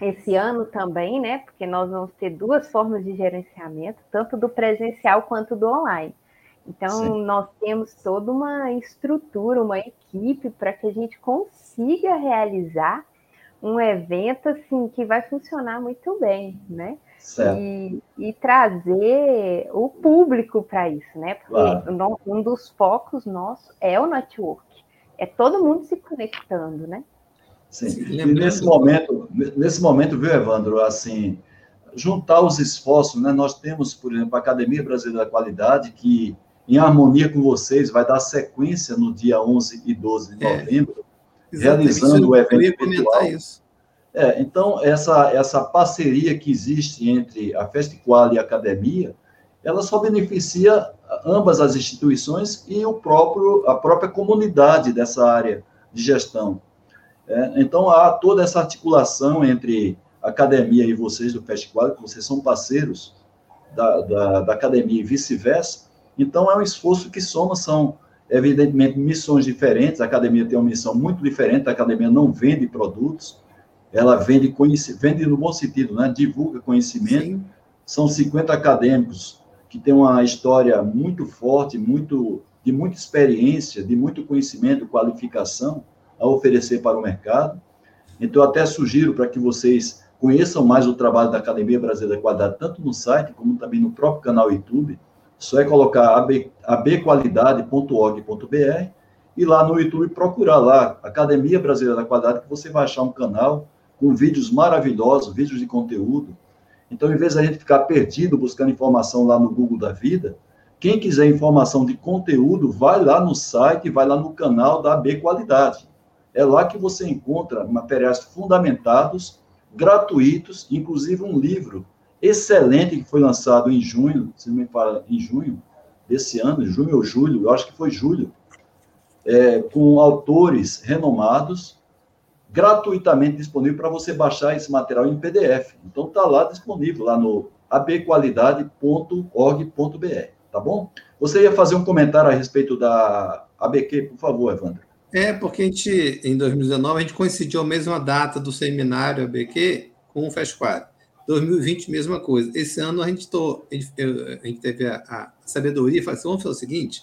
esse ano também, né? Porque nós vamos ter duas formas de gerenciamento, tanto do presencial quanto do online. Então, Sim. nós temos toda uma estrutura, uma equipe para que a gente consiga realizar um evento assim que vai funcionar muito bem, né? E, e, trazer o público para isso, né? Porque claro. um dos focos nossos é o network, é todo mundo se conectando, né? Sim. E nesse momento, nesse momento, viu, Evandro, assim, juntar os esforços, né? Nós temos, por exemplo, a Academia Brasileira da Qualidade, que, em harmonia com vocês, vai dar sequência no dia 11 e 12 de é. novembro, é, realizando o evento virtual. Isso. É, então, essa, essa parceria que existe entre a Festival e a academia, ela só beneficia ambas as instituições e o próprio, a própria comunidade dessa área de gestão. É, então, há toda essa articulação entre a academia e vocês do Festival, que vocês são parceiros da, da, da academia e vice-versa. Então, é um esforço que soma, são, evidentemente, missões diferentes. A academia tem uma missão muito diferente, a academia não vende produtos, ela vende, vende no bom sentido, né? divulga conhecimento. Sim. São 50 acadêmicos que têm uma história muito forte, muito de muita experiência, de muito conhecimento, qualificação a oferecer para o mercado. Então, eu até sugiro para que vocês conheçam mais o trabalho da Academia Brasileira da Qualidade, tanto no site como também no próprio canal YouTube. Só é colocar ab, abqualidade.org.br e lá no YouTube procurar lá Academia Brasileira da Qualidade, que você vai achar um canal com vídeos maravilhosos, vídeos de conteúdo. Então, em vez da gente ficar perdido buscando informação lá no Google da vida, quem quiser informação de conteúdo, vai lá no site, vai lá no canal da AB Qualidade. É lá que você encontra materiais fundamentados, gratuitos, inclusive um livro excelente que foi lançado em junho, se não me fala, em junho desse ano, junho ou julho, eu acho que foi julho, é, com autores renomados, gratuitamente disponível para você baixar esse material em PDF. Então está lá disponível lá no abqualidade.org.br, tá bom? Você ia fazer um comentário a respeito da ABQ, por favor, Evandro. É, porque a gente, em 2019, a gente coincidiu a mesma data do seminário ABQ com o FESQUAD. 2020, mesma coisa. Esse ano a gente, tô, a gente, teve a, a sabedoria e falou assim, vamos fazer o seguinte,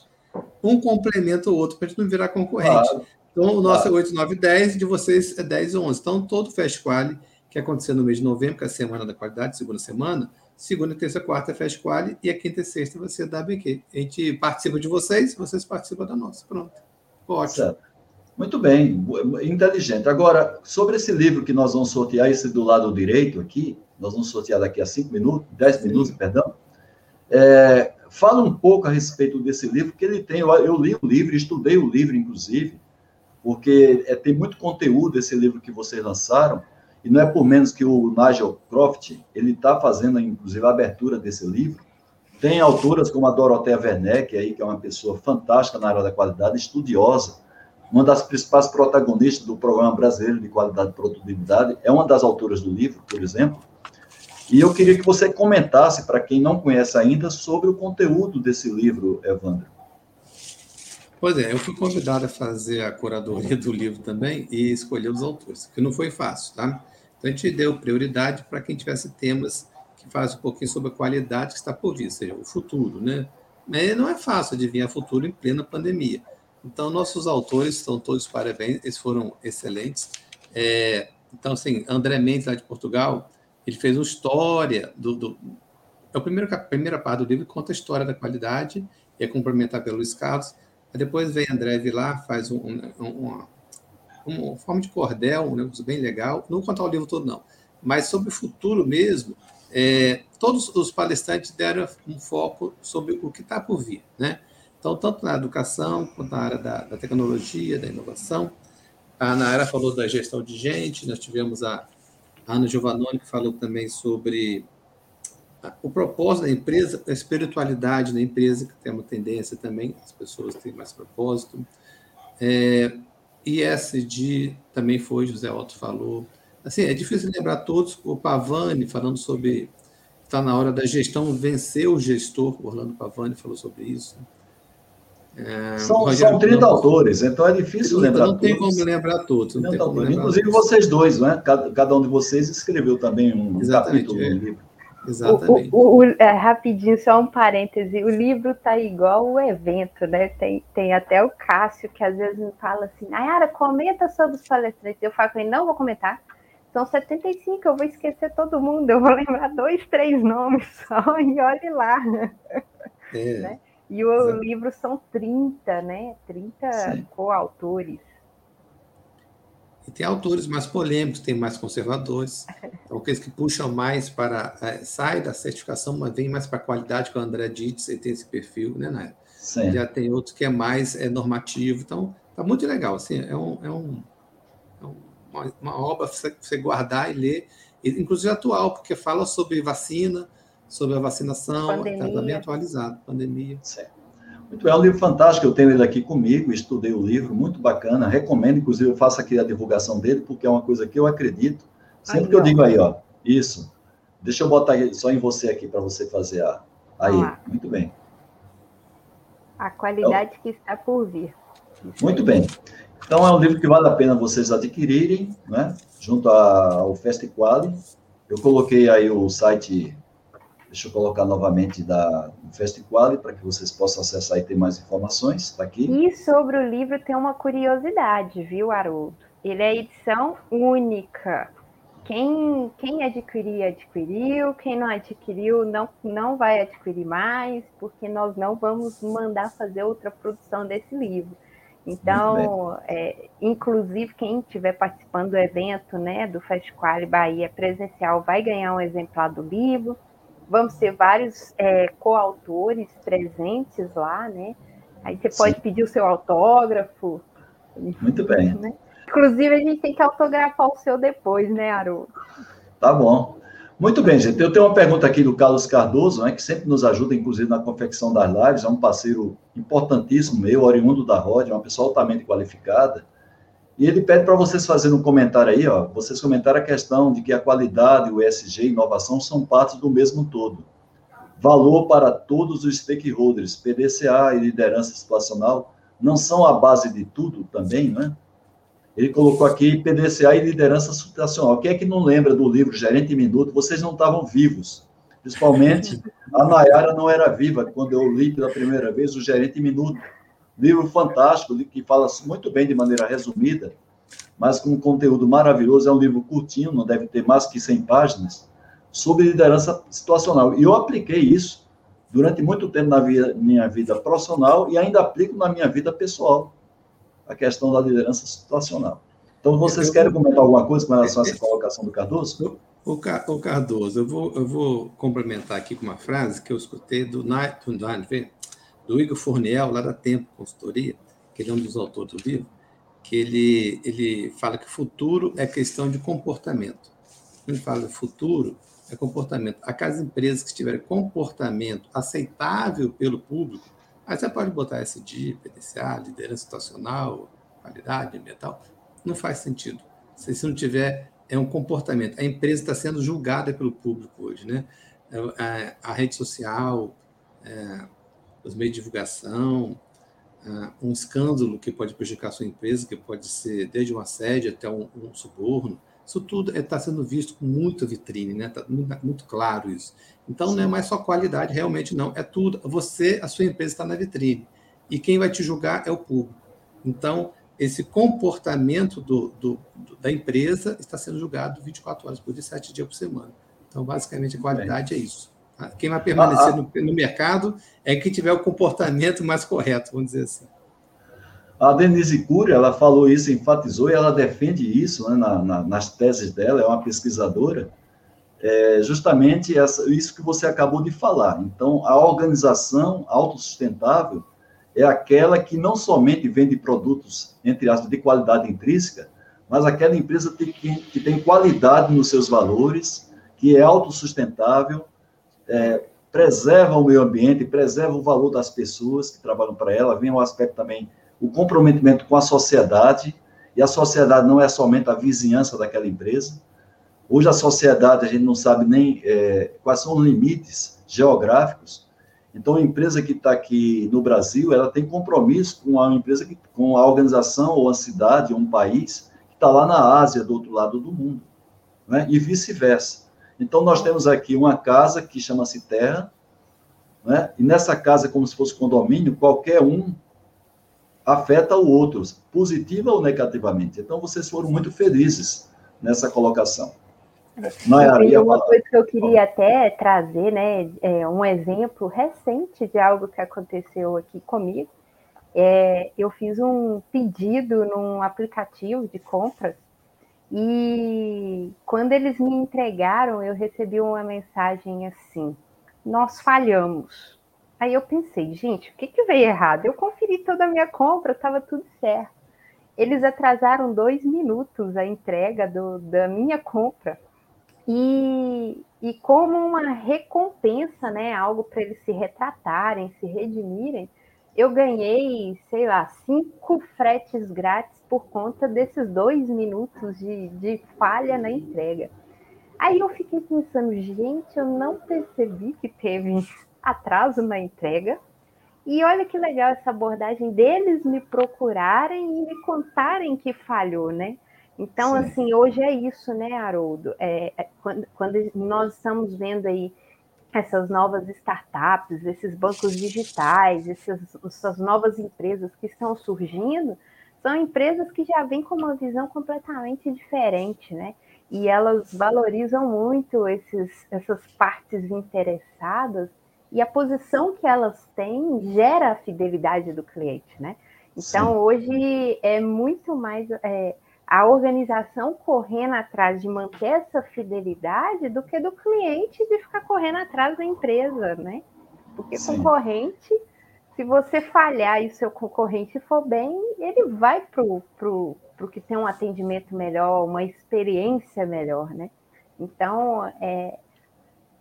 um complementa o outro para a gente não virar concorrente. Claro. Então, o nosso é 8, 9, 10, de vocês é 10 e 11. Então, todo o Fast Quali, que aconteceu no mês de novembro, que é a semana da qualidade, segunda semana, segunda, terça, quarta é Fast Quali, e a quinta e sexta vai ser da ABQ. A gente participa de vocês, vocês participam da nossa. Pronto. Ótimo. Certo. Muito bem, inteligente. Agora, sobre esse livro que nós vamos sortear, esse do lado direito aqui, nós vamos sortear daqui a cinco minutos, dez minutos, perdão. É, fala um pouco a respeito desse livro, que ele tem, eu, eu li o livro, estudei o livro, inclusive, porque é, tem muito conteúdo esse livro que vocês lançaram, e não é por menos que o Nigel Croft, ele está fazendo, inclusive, a abertura desse livro. Tem autoras como a Dorothea Werneck, aí, que é uma pessoa fantástica na área da qualidade, estudiosa, uma das principais protagonistas do Programa Brasileiro de Qualidade e Produtividade, é uma das autoras do livro, por exemplo. E eu queria que você comentasse, para quem não conhece ainda, sobre o conteúdo desse livro, Evandro. Pois é, eu fui convidado a fazer a curadoria do livro também e escolher os autores, que não foi fácil, tá? Então a gente deu prioridade para quem tivesse temas que fazem um pouquinho sobre a qualidade que está por vir, ou seja, o futuro, né? Mas não é fácil adivinhar futuro em plena pandemia. Então, nossos autores estão todos parabéns, eles foram excelentes. É, então, assim, André Mendes, lá de Portugal, ele fez uma história do. do é a primeira, a primeira parte do livro conta a história da qualidade e é complementar pelo Luiz Carlos. Depois vem André Vilar, faz um, um, uma, uma forma de cordel, um negócio bem legal. Não vou contar o livro todo, não. Mas sobre o futuro mesmo, é, todos os palestrantes deram um foco sobre o que está por vir, né? Então, tanto na educação, quanto na área da, da tecnologia, da inovação. A Nara falou da gestão de gente, nós tivemos a Ana Giovannoni, que falou também sobre o propósito da empresa, a espiritualidade da empresa, que tem uma tendência também, as pessoas têm mais propósito. É, ISD também foi, José Otto falou. Assim, é difícil lembrar todos, o Pavani falando sobre está na hora da gestão vencer o gestor, Orlando Pavani falou sobre isso. É, são, são 30 autores, então é difícil lembrar Não tem como lembrar todos. Não não como Inclusive todos. vocês dois, né? Cada, cada, um de vocês escreveu também um Exatamente, capítulo é. do livro. Exatamente. O, o, o, é, rapidinho, só um parêntese. O livro tá igual o evento, né? Tem, tem até o Cássio, que às vezes me fala assim, Nayara, comenta sobre os palestrantes. Eu falo com ele, não vou comentar. São 75, eu vou esquecer todo mundo, eu vou lembrar dois, três nomes só e olhe lá. É. Né? E o livro são 30, né? 30 coautores. E tem autores mais polêmicos, tem mais conservadores. Então, aqueles que puxam mais para. É, sai da certificação, mas vem mais para a qualidade, que o André Dietz ele tem esse perfil, né, Nair? Já tem outros que é mais é, normativo. Então, tá muito legal. Assim, é, um, é, um, é uma, uma, obra para você guardar e ler, inclusive atual, porque fala sobre vacina, sobre a vacinação, está bem atualizado, pandemia. Certo. Muito bem, é um livro fantástico, eu tenho ele aqui comigo, estudei o livro, muito bacana, recomendo, inclusive eu faço aqui a divulgação dele, porque é uma coisa que eu acredito, sempre aí, que eu ó. digo aí, ó, isso, deixa eu botar só em você aqui para você fazer a, aí, muito bem. A qualidade então, que está por vir. Isso muito aí. bem. Então é um livro que vale a pena vocês adquirirem, né, junto ao Festiquale, eu coloquei aí o site Deixa eu colocar novamente da Festiquale para que vocês possam acessar e ter mais informações. Está aqui. E sobre o livro tem uma curiosidade, viu, Haroldo? Ele é edição única. Quem, quem adquirir, adquiriu. Quem não adquiriu, não, não vai adquirir mais, porque nós não vamos mandar fazer outra produção desse livro. Então, é, inclusive, quem estiver participando do evento né, do Festival Bahia presencial vai ganhar um exemplar do livro vamos ter vários é, coautores presentes lá, né? Aí você pode Sim. pedir o seu autógrafo. Muito bem. Né? Inclusive, a gente tem que autografar o seu depois, né, Aru? Tá bom. Muito bem, gente. Eu tenho uma pergunta aqui do Carlos Cardoso, né, que sempre nos ajuda, inclusive, na confecção das lives. É um parceiro importantíssimo meu, oriundo da ROD, uma pessoa altamente qualificada. E ele pede para vocês fazerem um comentário aí, ó, vocês comentaram a questão de que a qualidade, o ESG e inovação são partes do mesmo todo. Valor para todos os stakeholders, PDCA e liderança situacional, não são a base de tudo também, né? Ele colocou aqui PDCA e liderança situacional. Quem é que não lembra do livro Gerente Minuto? Vocês não estavam vivos. Principalmente a Nayara não era viva quando eu li pela primeira vez o Gerente Minuto Livro fantástico, que fala muito bem de maneira resumida, mas com um conteúdo maravilhoso. É um livro curtinho, não deve ter mais que 100 páginas, sobre liderança situacional. E eu apliquei isso durante muito tempo na minha vida profissional e ainda aplico na minha vida pessoal, a questão da liderança situacional. Então, vocês querem comentar alguma coisa com relação a essa colocação do Cardoso? O, Cardoso, eu vou, eu vou complementar aqui com uma frase que eu escutei do Night do Igor Fourniel, lá da Tempo Consultoria, que ele é um dos autores do livro, que ele, ele fala que futuro é questão de comportamento. Ele fala futuro é comportamento. Aquelas empresas que tiverem comportamento aceitável pelo público, aí você pode botar SD, PDCA, liderança situacional, qualidade ambiental, não faz sentido. Se, se não tiver é um comportamento. A empresa está sendo julgada pelo público hoje, né? A, é, a, a rede social, é, os meios de divulgação, é, um escândalo que pode prejudicar a sua empresa, que pode ser desde um assédio até um, um suborno, isso tudo está sendo visto com muita vitrine, né? Está muito, muito, claro isso. Então, não é mais só qualidade, realmente não. É tudo. Você, a sua empresa está na vitrine. E quem vai te julgar é o público. Então, esse comportamento do, do, da empresa está sendo julgado 24 horas por dia, 7 dias por semana. Então, basicamente, a qualidade é isso. Tá? Quem vai permanecer no, no mercado é quem tiver o comportamento mais correto, vamos dizer assim. A Denise Cury, ela falou isso, enfatizou, e ela defende isso né, na, na, nas teses dela, é uma pesquisadora, é justamente essa, isso que você acabou de falar. Então, a organização autossustentável é aquela que não somente vende produtos, entre aspas, de qualidade intrínseca, mas aquela empresa que, que tem qualidade nos seus valores, que é autossustentável, é, preserva o meio ambiente, preserva o valor das pessoas que trabalham para ela, vem o aspecto também, o comprometimento com a sociedade, e a sociedade não é somente a vizinhança daquela empresa. Hoje a sociedade, a gente não sabe nem é, quais são os limites geográficos, então, a empresa que está aqui no Brasil, ela tem compromisso com a empresa, que, com a organização, ou a cidade, ou um país, que está lá na Ásia, do outro lado do mundo, né? e vice-versa. Então, nós temos aqui uma casa que chama-se Terra, né? e nessa casa, como se fosse condomínio, qualquer um afeta o outro, positiva ou negativamente. Então, vocês foram muito felizes nessa colocação. Nayara, uma coisa que eu queria até trazer, né, é um exemplo recente de algo que aconteceu aqui comigo. É, eu fiz um pedido num aplicativo de compras e quando eles me entregaram, eu recebi uma mensagem assim: nós falhamos. Aí eu pensei, gente, o que, que veio errado? Eu conferi toda a minha compra, estava tudo certo. Eles atrasaram dois minutos a entrega do, da minha compra. E, e como uma recompensa, né, algo para eles se retratarem, se redimirem, eu ganhei, sei lá, cinco fretes grátis por conta desses dois minutos de, de falha na entrega. Aí eu fiquei pensando, gente, eu não percebi que teve atraso na entrega. E olha que legal essa abordagem deles me procurarem e me contarem que falhou, né? Então, Sim. assim, hoje é isso, né, Haroldo? É, é, quando, quando nós estamos vendo aí essas novas startups, esses bancos digitais, essas, essas novas empresas que estão surgindo, são empresas que já vêm com uma visão completamente diferente, né? E elas valorizam muito esses, essas partes interessadas e a posição que elas têm gera a fidelidade do cliente, né? Então, Sim. hoje é muito mais. É, a organização correndo atrás de manter essa fidelidade do que do cliente de ficar correndo atrás da empresa, né? Porque Sim. concorrente, se você falhar e o seu concorrente for bem, ele vai para o pro, pro que tem um atendimento melhor, uma experiência melhor, né? Então, é,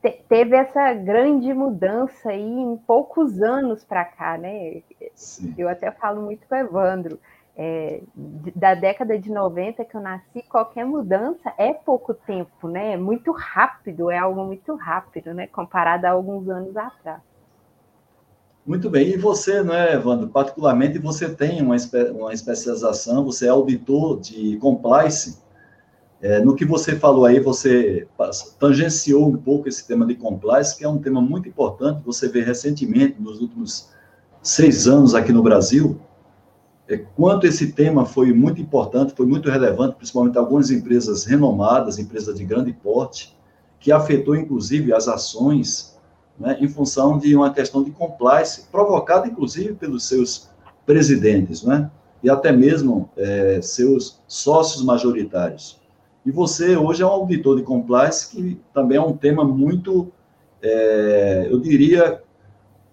te, teve essa grande mudança aí em poucos anos para cá, né? Sim. Eu até falo muito com o Evandro é, da década de 90 que eu nasci, qualquer mudança é pouco tempo, né? É muito rápido, é algo muito rápido, né? Comparado a alguns anos atrás. Muito bem. E você, né, Evandro, particularmente você tem uma, uma especialização, você é auditor de compliance. É, no que você falou aí, você tangenciou um pouco esse tema de compliance, que é um tema muito importante. Você vê recentemente, nos últimos seis anos aqui no Brasil, quanto esse tema foi muito importante, foi muito relevante, principalmente algumas empresas renomadas, empresas de grande porte, que afetou inclusive as ações, né, em função de uma questão de compliance, provocada inclusive pelos seus presidentes, né, e até mesmo é, seus sócios majoritários. E você hoje é um auditor de compliance, que também é um tema muito, é, eu diria,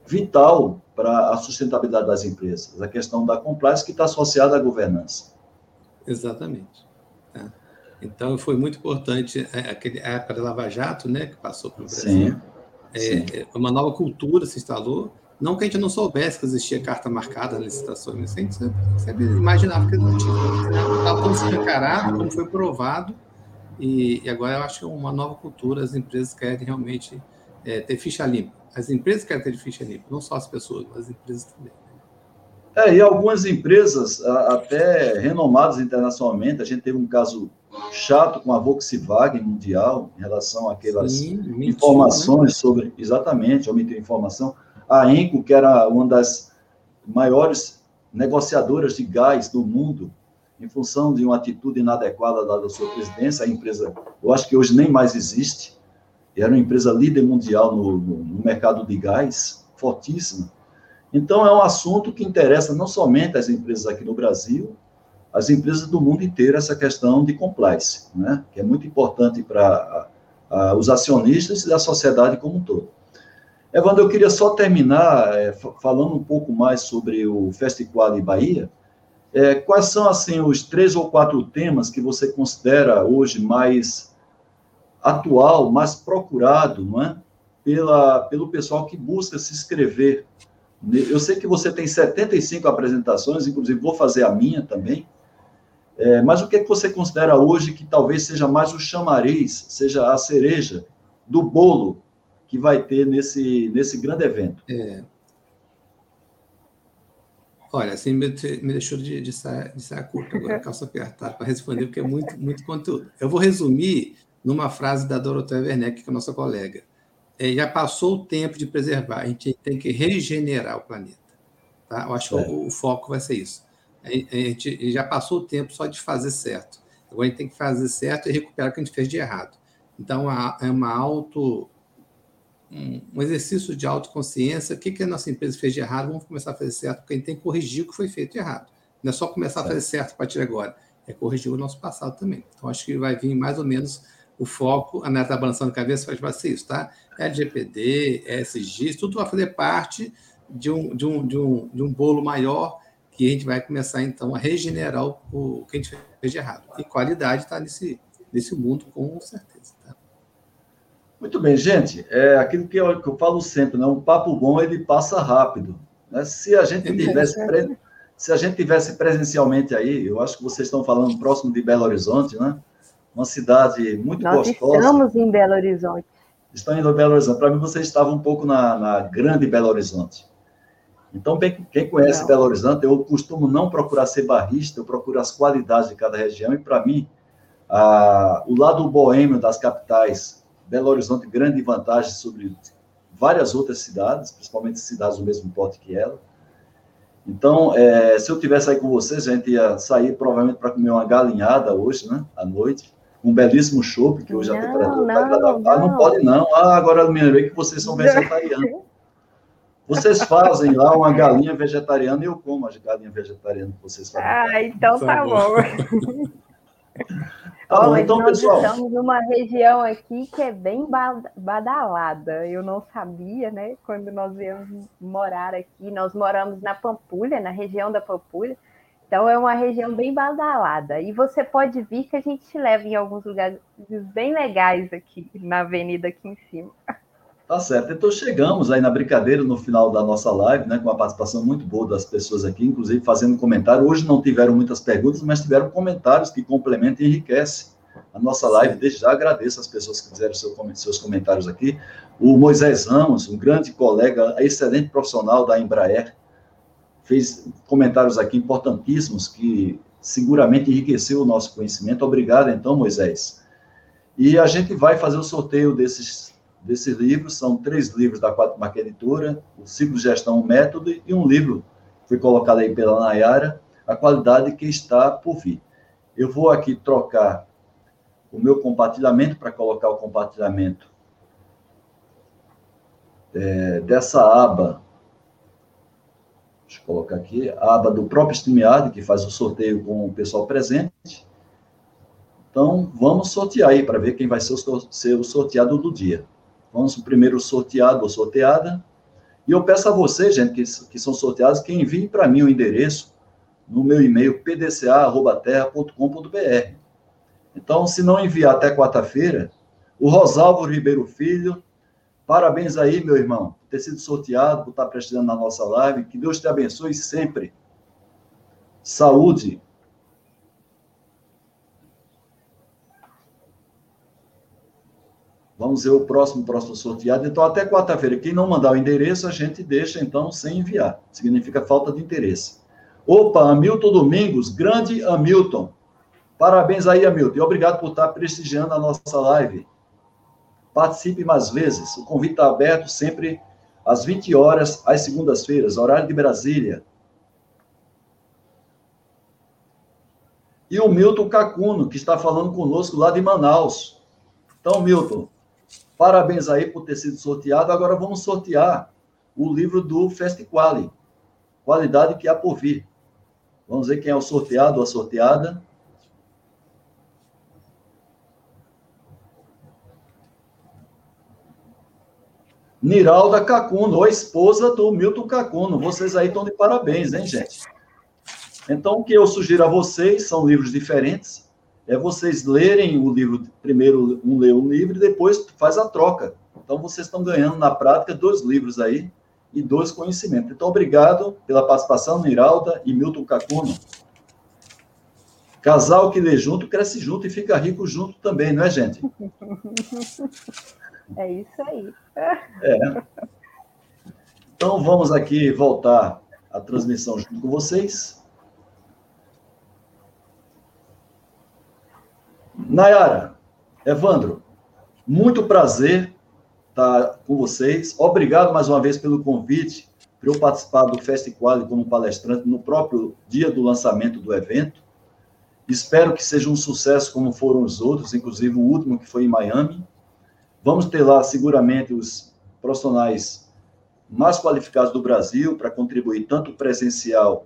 vital para a sustentabilidade das empresas, a questão da compliance que está associada à governança. Exatamente. É. Então, foi muito importante é, aquele, a época da Lava Jato, né, que passou pelo Brasil. Sim, é, sim. É, uma nova cultura se instalou, Não que a gente não soubesse que existia carta marcada na licitação, mas a gente sempre, sempre imaginava que não tinha. Estava tão escancarado, como foi provado, e, e, agora eu acho que é uma nova cultura, as empresas querem realmente é, ter ficha limpa. As empresas querem ter ficha limpa, não só as pessoas, mas as empresas também. É, e algumas empresas, até renomadas internacionalmente, a gente teve um caso chato com a Volkswagen Mundial, em relação àquelas Sim, né? informações né? sobre. Exatamente, omitiu informação. A Enco, que era uma das maiores negociadoras de gás do mundo, em função de uma atitude inadequada da sua presidência, a empresa, eu acho que hoje nem mais existe, era uma empresa líder mundial no, no, no mercado de gás, fortíssima. Então, é um assunto que interessa não somente as empresas aqui no Brasil, as empresas do mundo inteiro, essa questão de compliance, né? que é muito importante para os acionistas e a sociedade como um todo. Evandro, eu queria só terminar é, falando um pouco mais sobre o Festival Bahia, é, quais são, assim, os três ou quatro temas que você considera hoje mais atual, mais procurado, não é? Pela, pelo pessoal que busca se inscrever. Eu sei que você tem 75 apresentações, inclusive vou fazer a minha também, é, mas o que, é que você considera hoje que talvez seja mais o chamariz, seja a cereja do bolo que vai ter nesse, nesse grande evento? É, Olha, assim me, me deixou de, de, sair, de sair curto agora, calça apertada, para responder, porque é muito, muito conteúdo. Eu vou resumir numa frase da Dorothea Werneck, que é a nossa colega. É, já passou o tempo de preservar, a gente tem que regenerar o planeta. Tá? Eu acho que o, o, foco vai ser isso. A gente já passou o tempo só de fazer certo. Agora a gente tem que fazer certo e recuperar o que a gente fez de errado. Então, é uma auto um, exercício de autoconsciência. O que, que a nossa empresa fez de errado? Vamos começar a fazer certo, porque a gente tem que corrigir o que foi feito errado. Não é só começar a fazer certo a partir de agora, é corrigir o nosso passado também. Então, acho que vai vir mais ou menos o foco, a Neta está balançando a cabeça, vai ser isso, tá? LGPD, ESG, tudo vai fazer parte de um, de um, de um, de um bolo maior que a gente vai começar, então, a regenerar o, o que a gente fez de errado. E qualidade está nesse, nesse mundo, com certeza. Tá? Muito bem, gente. É aquilo que eu, que eu falo sempre, né? Um papo bom ele passa rápido. Né? Se a gente tivesse se a gente tivesse presencialmente aí, eu acho que vocês estão falando próximo de Belo Horizonte, né? Uma cidade muito Nós gostosa. Estamos em Belo Horizonte. Estão indo a Belo Horizonte. Para mim, vocês estavam um pouco na, na grande Belo Horizonte. Então, bem, quem conhece não. Belo Horizonte, eu costumo não procurar ser barrista, eu procuro as qualidades de cada região. E para mim, a, o lado boêmio das capitais Belo Horizonte grande vantagem sobre várias outras cidades, principalmente cidades do mesmo porte que ela. Então, é, se eu tivesse aí com vocês, a gente ia sair provavelmente para comer uma galinhada hoje, né, à noite, um belíssimo chopp, que hoje não, a temperatura está agradável. Ah, não pode não. Ah, agora me lembrei que vocês são vegetarianos. Vocês fazem lá uma galinha vegetariana e eu como a galinha vegetariana que vocês fazem. Ah, então tá, tá bom. Tá bom, então, nós pessoal. estamos numa região aqui que é bem badalada. Eu não sabia, né? Quando nós viemos morar aqui, nós moramos na Pampulha, na região da Pampulha. Então é uma região bem badalada. E você pode vir que a gente te leva em alguns lugares bem legais aqui, na avenida aqui em cima. Tá certo. Então chegamos aí na brincadeira no final da nossa live, né, com uma participação muito boa das pessoas aqui, inclusive fazendo comentário. Hoje não tiveram muitas perguntas, mas tiveram comentários que complementam e enriquecem a nossa live. Desde já agradeço as pessoas que fizeram seu, seus comentários aqui. O Moisés Ramos, um grande colega, excelente profissional da Embraer, fez comentários aqui importantíssimos que seguramente enriqueceu o nosso conhecimento. Obrigado, então, Moisés. E a gente vai fazer o sorteio desses desses livros, são três livros da Quatro Marca Editora, o Ciclo Gestão Método, e um livro que foi colocado aí pela Nayara, A Qualidade que Está por Vir. Eu vou aqui trocar o meu compartilhamento para colocar o compartilhamento é, dessa aba. Deixa eu colocar aqui, a aba do próprio StreamYard, que faz o sorteio com o pessoal presente. Então, vamos sortear aí para ver quem vai ser o sorteado do dia. Vamos o primeiro sorteado ou sorteada. E eu peço a vocês, gente, que, que são sorteados, que enviem para mim o endereço no meu e-mail pdca.terra.com.br. Então, se não enviar até quarta-feira, o Rosalvo Ribeiro Filho Parabéns aí, meu irmão, por ter sido sorteado, por estar prestigiando na nossa live. Que Deus te abençoe sempre. Saúde. Vamos ver o próximo, próximo sorteado. Então, até quarta-feira. Quem não mandar o endereço, a gente deixa, então, sem enviar. Significa falta de interesse. Opa, Hamilton Domingos, grande Hamilton. Parabéns aí, Hamilton. E obrigado por estar prestigiando a nossa live. Participe mais vezes. O convite está aberto sempre às 20 horas, às segundas-feiras, horário de Brasília. E o Milton Cacuno, que está falando conosco lá de Manaus. Então, Milton, parabéns aí por ter sido sorteado. Agora vamos sortear o livro do Festiquali, Qualidade que há por vir. Vamos ver quem é o sorteado ou a sorteada. Niralda Cacuno, a esposa do Milton Cacuno. Vocês aí estão de parabéns, hein, gente? Então, o que eu sugiro a vocês são livros diferentes. É vocês lerem o livro, primeiro um lê o livro e depois faz a troca. Então, vocês estão ganhando na prática dois livros aí e dois conhecimentos. Então, obrigado pela participação, Niralda e Milton Cacuno. Casal que lê junto, cresce junto e fica rico junto também, não é, gente? É isso aí. É. Então vamos aqui voltar a transmissão junto com vocês. Nayara, Evandro, muito prazer estar com vocês. Obrigado mais uma vez pelo convite para eu participar do Festival como palestrante no próprio dia do lançamento do evento. Espero que seja um sucesso como foram os outros, inclusive o último que foi em Miami. Vamos ter lá, seguramente, os profissionais mais qualificados do Brasil para contribuir tanto presencial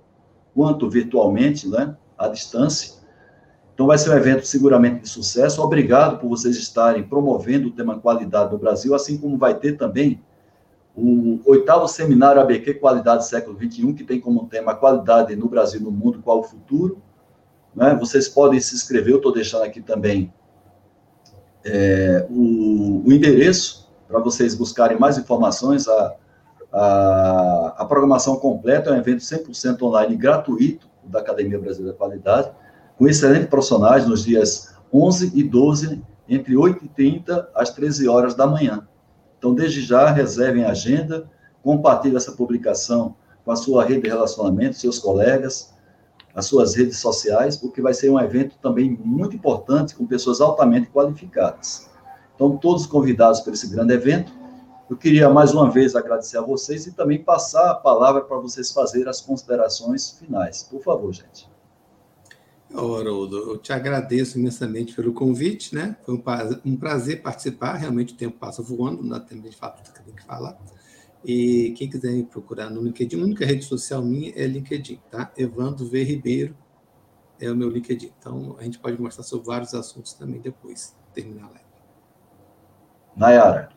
quanto virtualmente, né, à distância. Então, vai ser um evento seguramente de sucesso. Obrigado por vocês estarem promovendo o tema qualidade no Brasil, assim como vai ter também o oitavo seminário ABQ Qualidade Século XXI, que tem como tema qualidade no Brasil no mundo, qual o futuro. Né? Vocês podem se inscrever, eu estou deixando aqui também é, o, o, endereço para vocês buscarem mais informações. A, a, a, programação completa é um evento 100% online gratuito da Academia Brasileira da Qualidade, com excelentes profissionais nos dias 11 e 12, entre 8h30 às 13 horas da manhã. Então, desde já, reservem a agenda, compartilhem essa publicação com a sua rede de relacionamento, seus colegas, as suas redes sociais, porque vai ser um evento também muito importante com pessoas altamente qualificadas. Então, todos convidados para esse grande evento. Eu queria mais uma vez agradecer a vocês e também passar a palavra para vocês fazerem as considerações finais. Por favor, gente. Haroldo, eu te agradeço imensamente pelo convite, né? Foi um prazer participar, realmente o tempo passa voando, não dá tempo de falar tudo que tem que falar. E quem quiser me procurar no LinkedIn, a única rede social minha é LinkedIn, tá? Evandro V. Ribeiro é o meu LinkedIn. Então, a gente pode conversar sobre vários assuntos também depois, terminar a live. Nayara.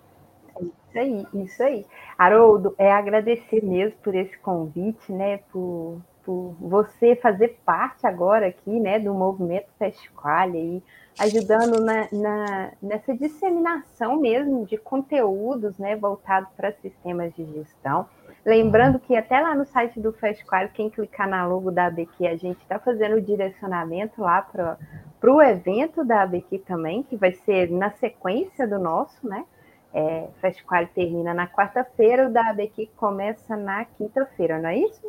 Isso aí, isso aí. Haroldo, é agradecer mesmo por esse convite, né? Por, por você fazer parte agora aqui, né, do movimento Festival aí, ajudando na, na, nessa disseminação mesmo de conteúdos né, voltados para sistemas de gestão. Lembrando que até lá no site do Festival, quem clicar na logo da ABQ, a gente está fazendo o direcionamento lá para o evento da ABQ também, que vai ser na sequência do nosso, né? É, termina na quarta-feira, o da ABQ começa na quinta-feira, não é isso,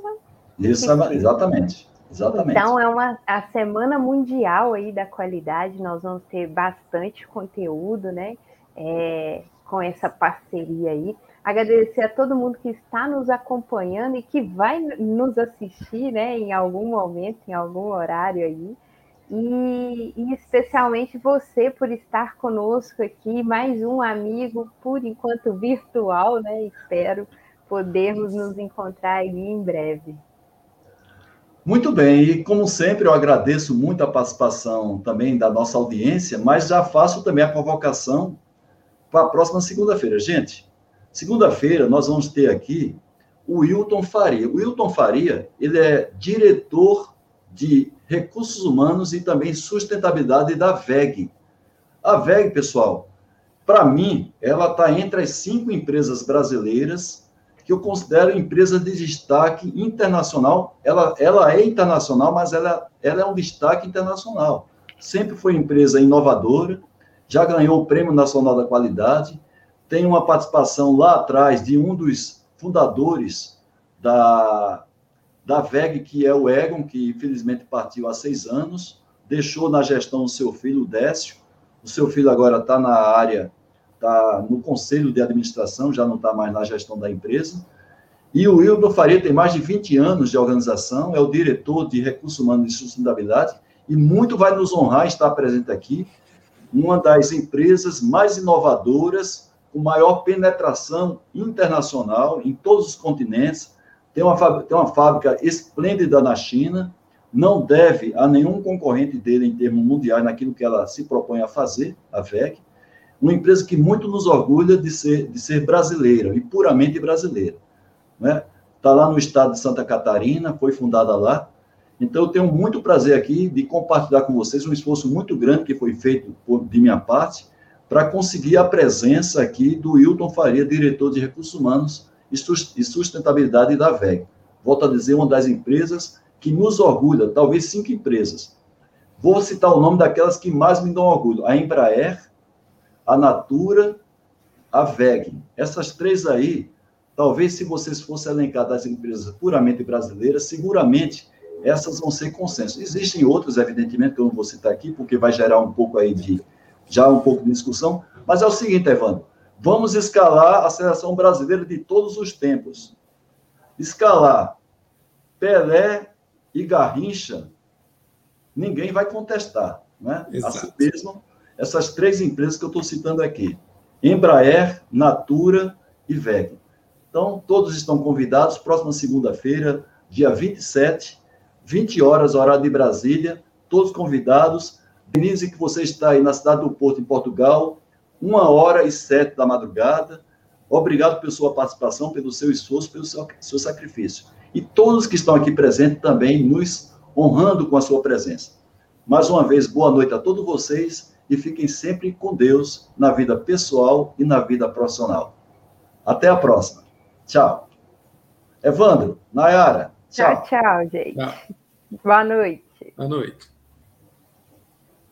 Isso, exatamente. Exatamente. Então, é uma a semana mundial aí da qualidade, nós vamos ter bastante conteúdo, né? É, com essa parceria aí. Agradecer a todo mundo que está nos acompanhando e que vai nos assistir, né, em algum momento, em algum horário aí. E, e, especialmente você por estar conosco aqui, mais um amigo, por enquanto virtual, né? Espero podermos nos encontrar aí em breve. Muito bem, e como sempre, eu agradeço muito a participação também da nossa audiência, mas já faço também a convocação para a próxima segunda-feira. Gente, segunda-feira nós vamos ter aqui o Wilton Faria. O Wilton Faria, ele é diretor de recursos humanos e também sustentabilidade da VEG. A VEG, pessoal, para mim, ela está entre as cinco empresas brasileiras que eu considero empresa de destaque internacional. Ela, ela é internacional, mas ela, ela é um destaque internacional. Sempre foi empresa inovadora, já ganhou o Prêmio Nacional da Qualidade, tem uma participação lá atrás de um dos fundadores da, da VEG, que é o Egon, que infelizmente partiu há seis anos, deixou na gestão o seu filho, o Décio. O seu filho agora está na área está no conselho de administração, já não está mais na gestão da empresa. E o Wildo Faria tem mais de 20 anos de organização, é o diretor de recursos humanos e sustentabilidade, e muito vai nos honrar estar presente aqui, uma das empresas mais inovadoras, com maior penetração internacional em todos os continentes, tem uma, tem uma fábrica esplêndida na China, não deve a nenhum concorrente dele em termos mundiais naquilo que ela se propõe a fazer, a VEC, uma empresa que muito nos orgulha de ser, de ser brasileira, e puramente brasileira. Né? Está lá no estado de Santa Catarina, foi fundada lá. Então, eu tenho muito prazer aqui de compartilhar com vocês um esforço muito grande que foi feito por, de minha parte para conseguir a presença aqui do Hilton Faria, diretor de Recursos Humanos e Sustentabilidade da VEG. Volto a dizer, uma das empresas que nos orgulha, talvez cinco empresas. Vou citar o nome daquelas que mais me dão orgulho: a Embraer, a Natura, a VEG. Essas três aí, talvez se vocês fossem elencar das empresas puramente brasileiras, seguramente essas vão ser consenso. Existem outras, evidentemente, que eu não vou citar aqui, porque vai gerar um pouco aí de, já um pouco de discussão, mas é o seguinte, Evandro, vamos escalar a seleção brasileira de todos os tempos. Escalar Pelé e Garrincha, ninguém vai contestar, né? Exato. Assim mesmo, essas três empresas que eu estou citando aqui: Embraer, Natura e VEG. Então, todos estão convidados, próxima segunda-feira, dia 27, 20 horas, horário de Brasília, todos convidados. Denise, que você está aí na cidade do Porto, em Portugal, uma hora e sete da madrugada. Obrigado pela sua participação, pelo seu esforço, pelo seu, seu sacrifício. E todos que estão aqui presentes também nos honrando com a sua presença. Mais uma vez, boa noite a todos vocês e fiquem sempre com Deus na vida pessoal e na vida profissional. Até a próxima. Tchau. Evandro, Nayara, tchau. Tchau, tchau, gente. Tchau. Boa noite. Boa noite.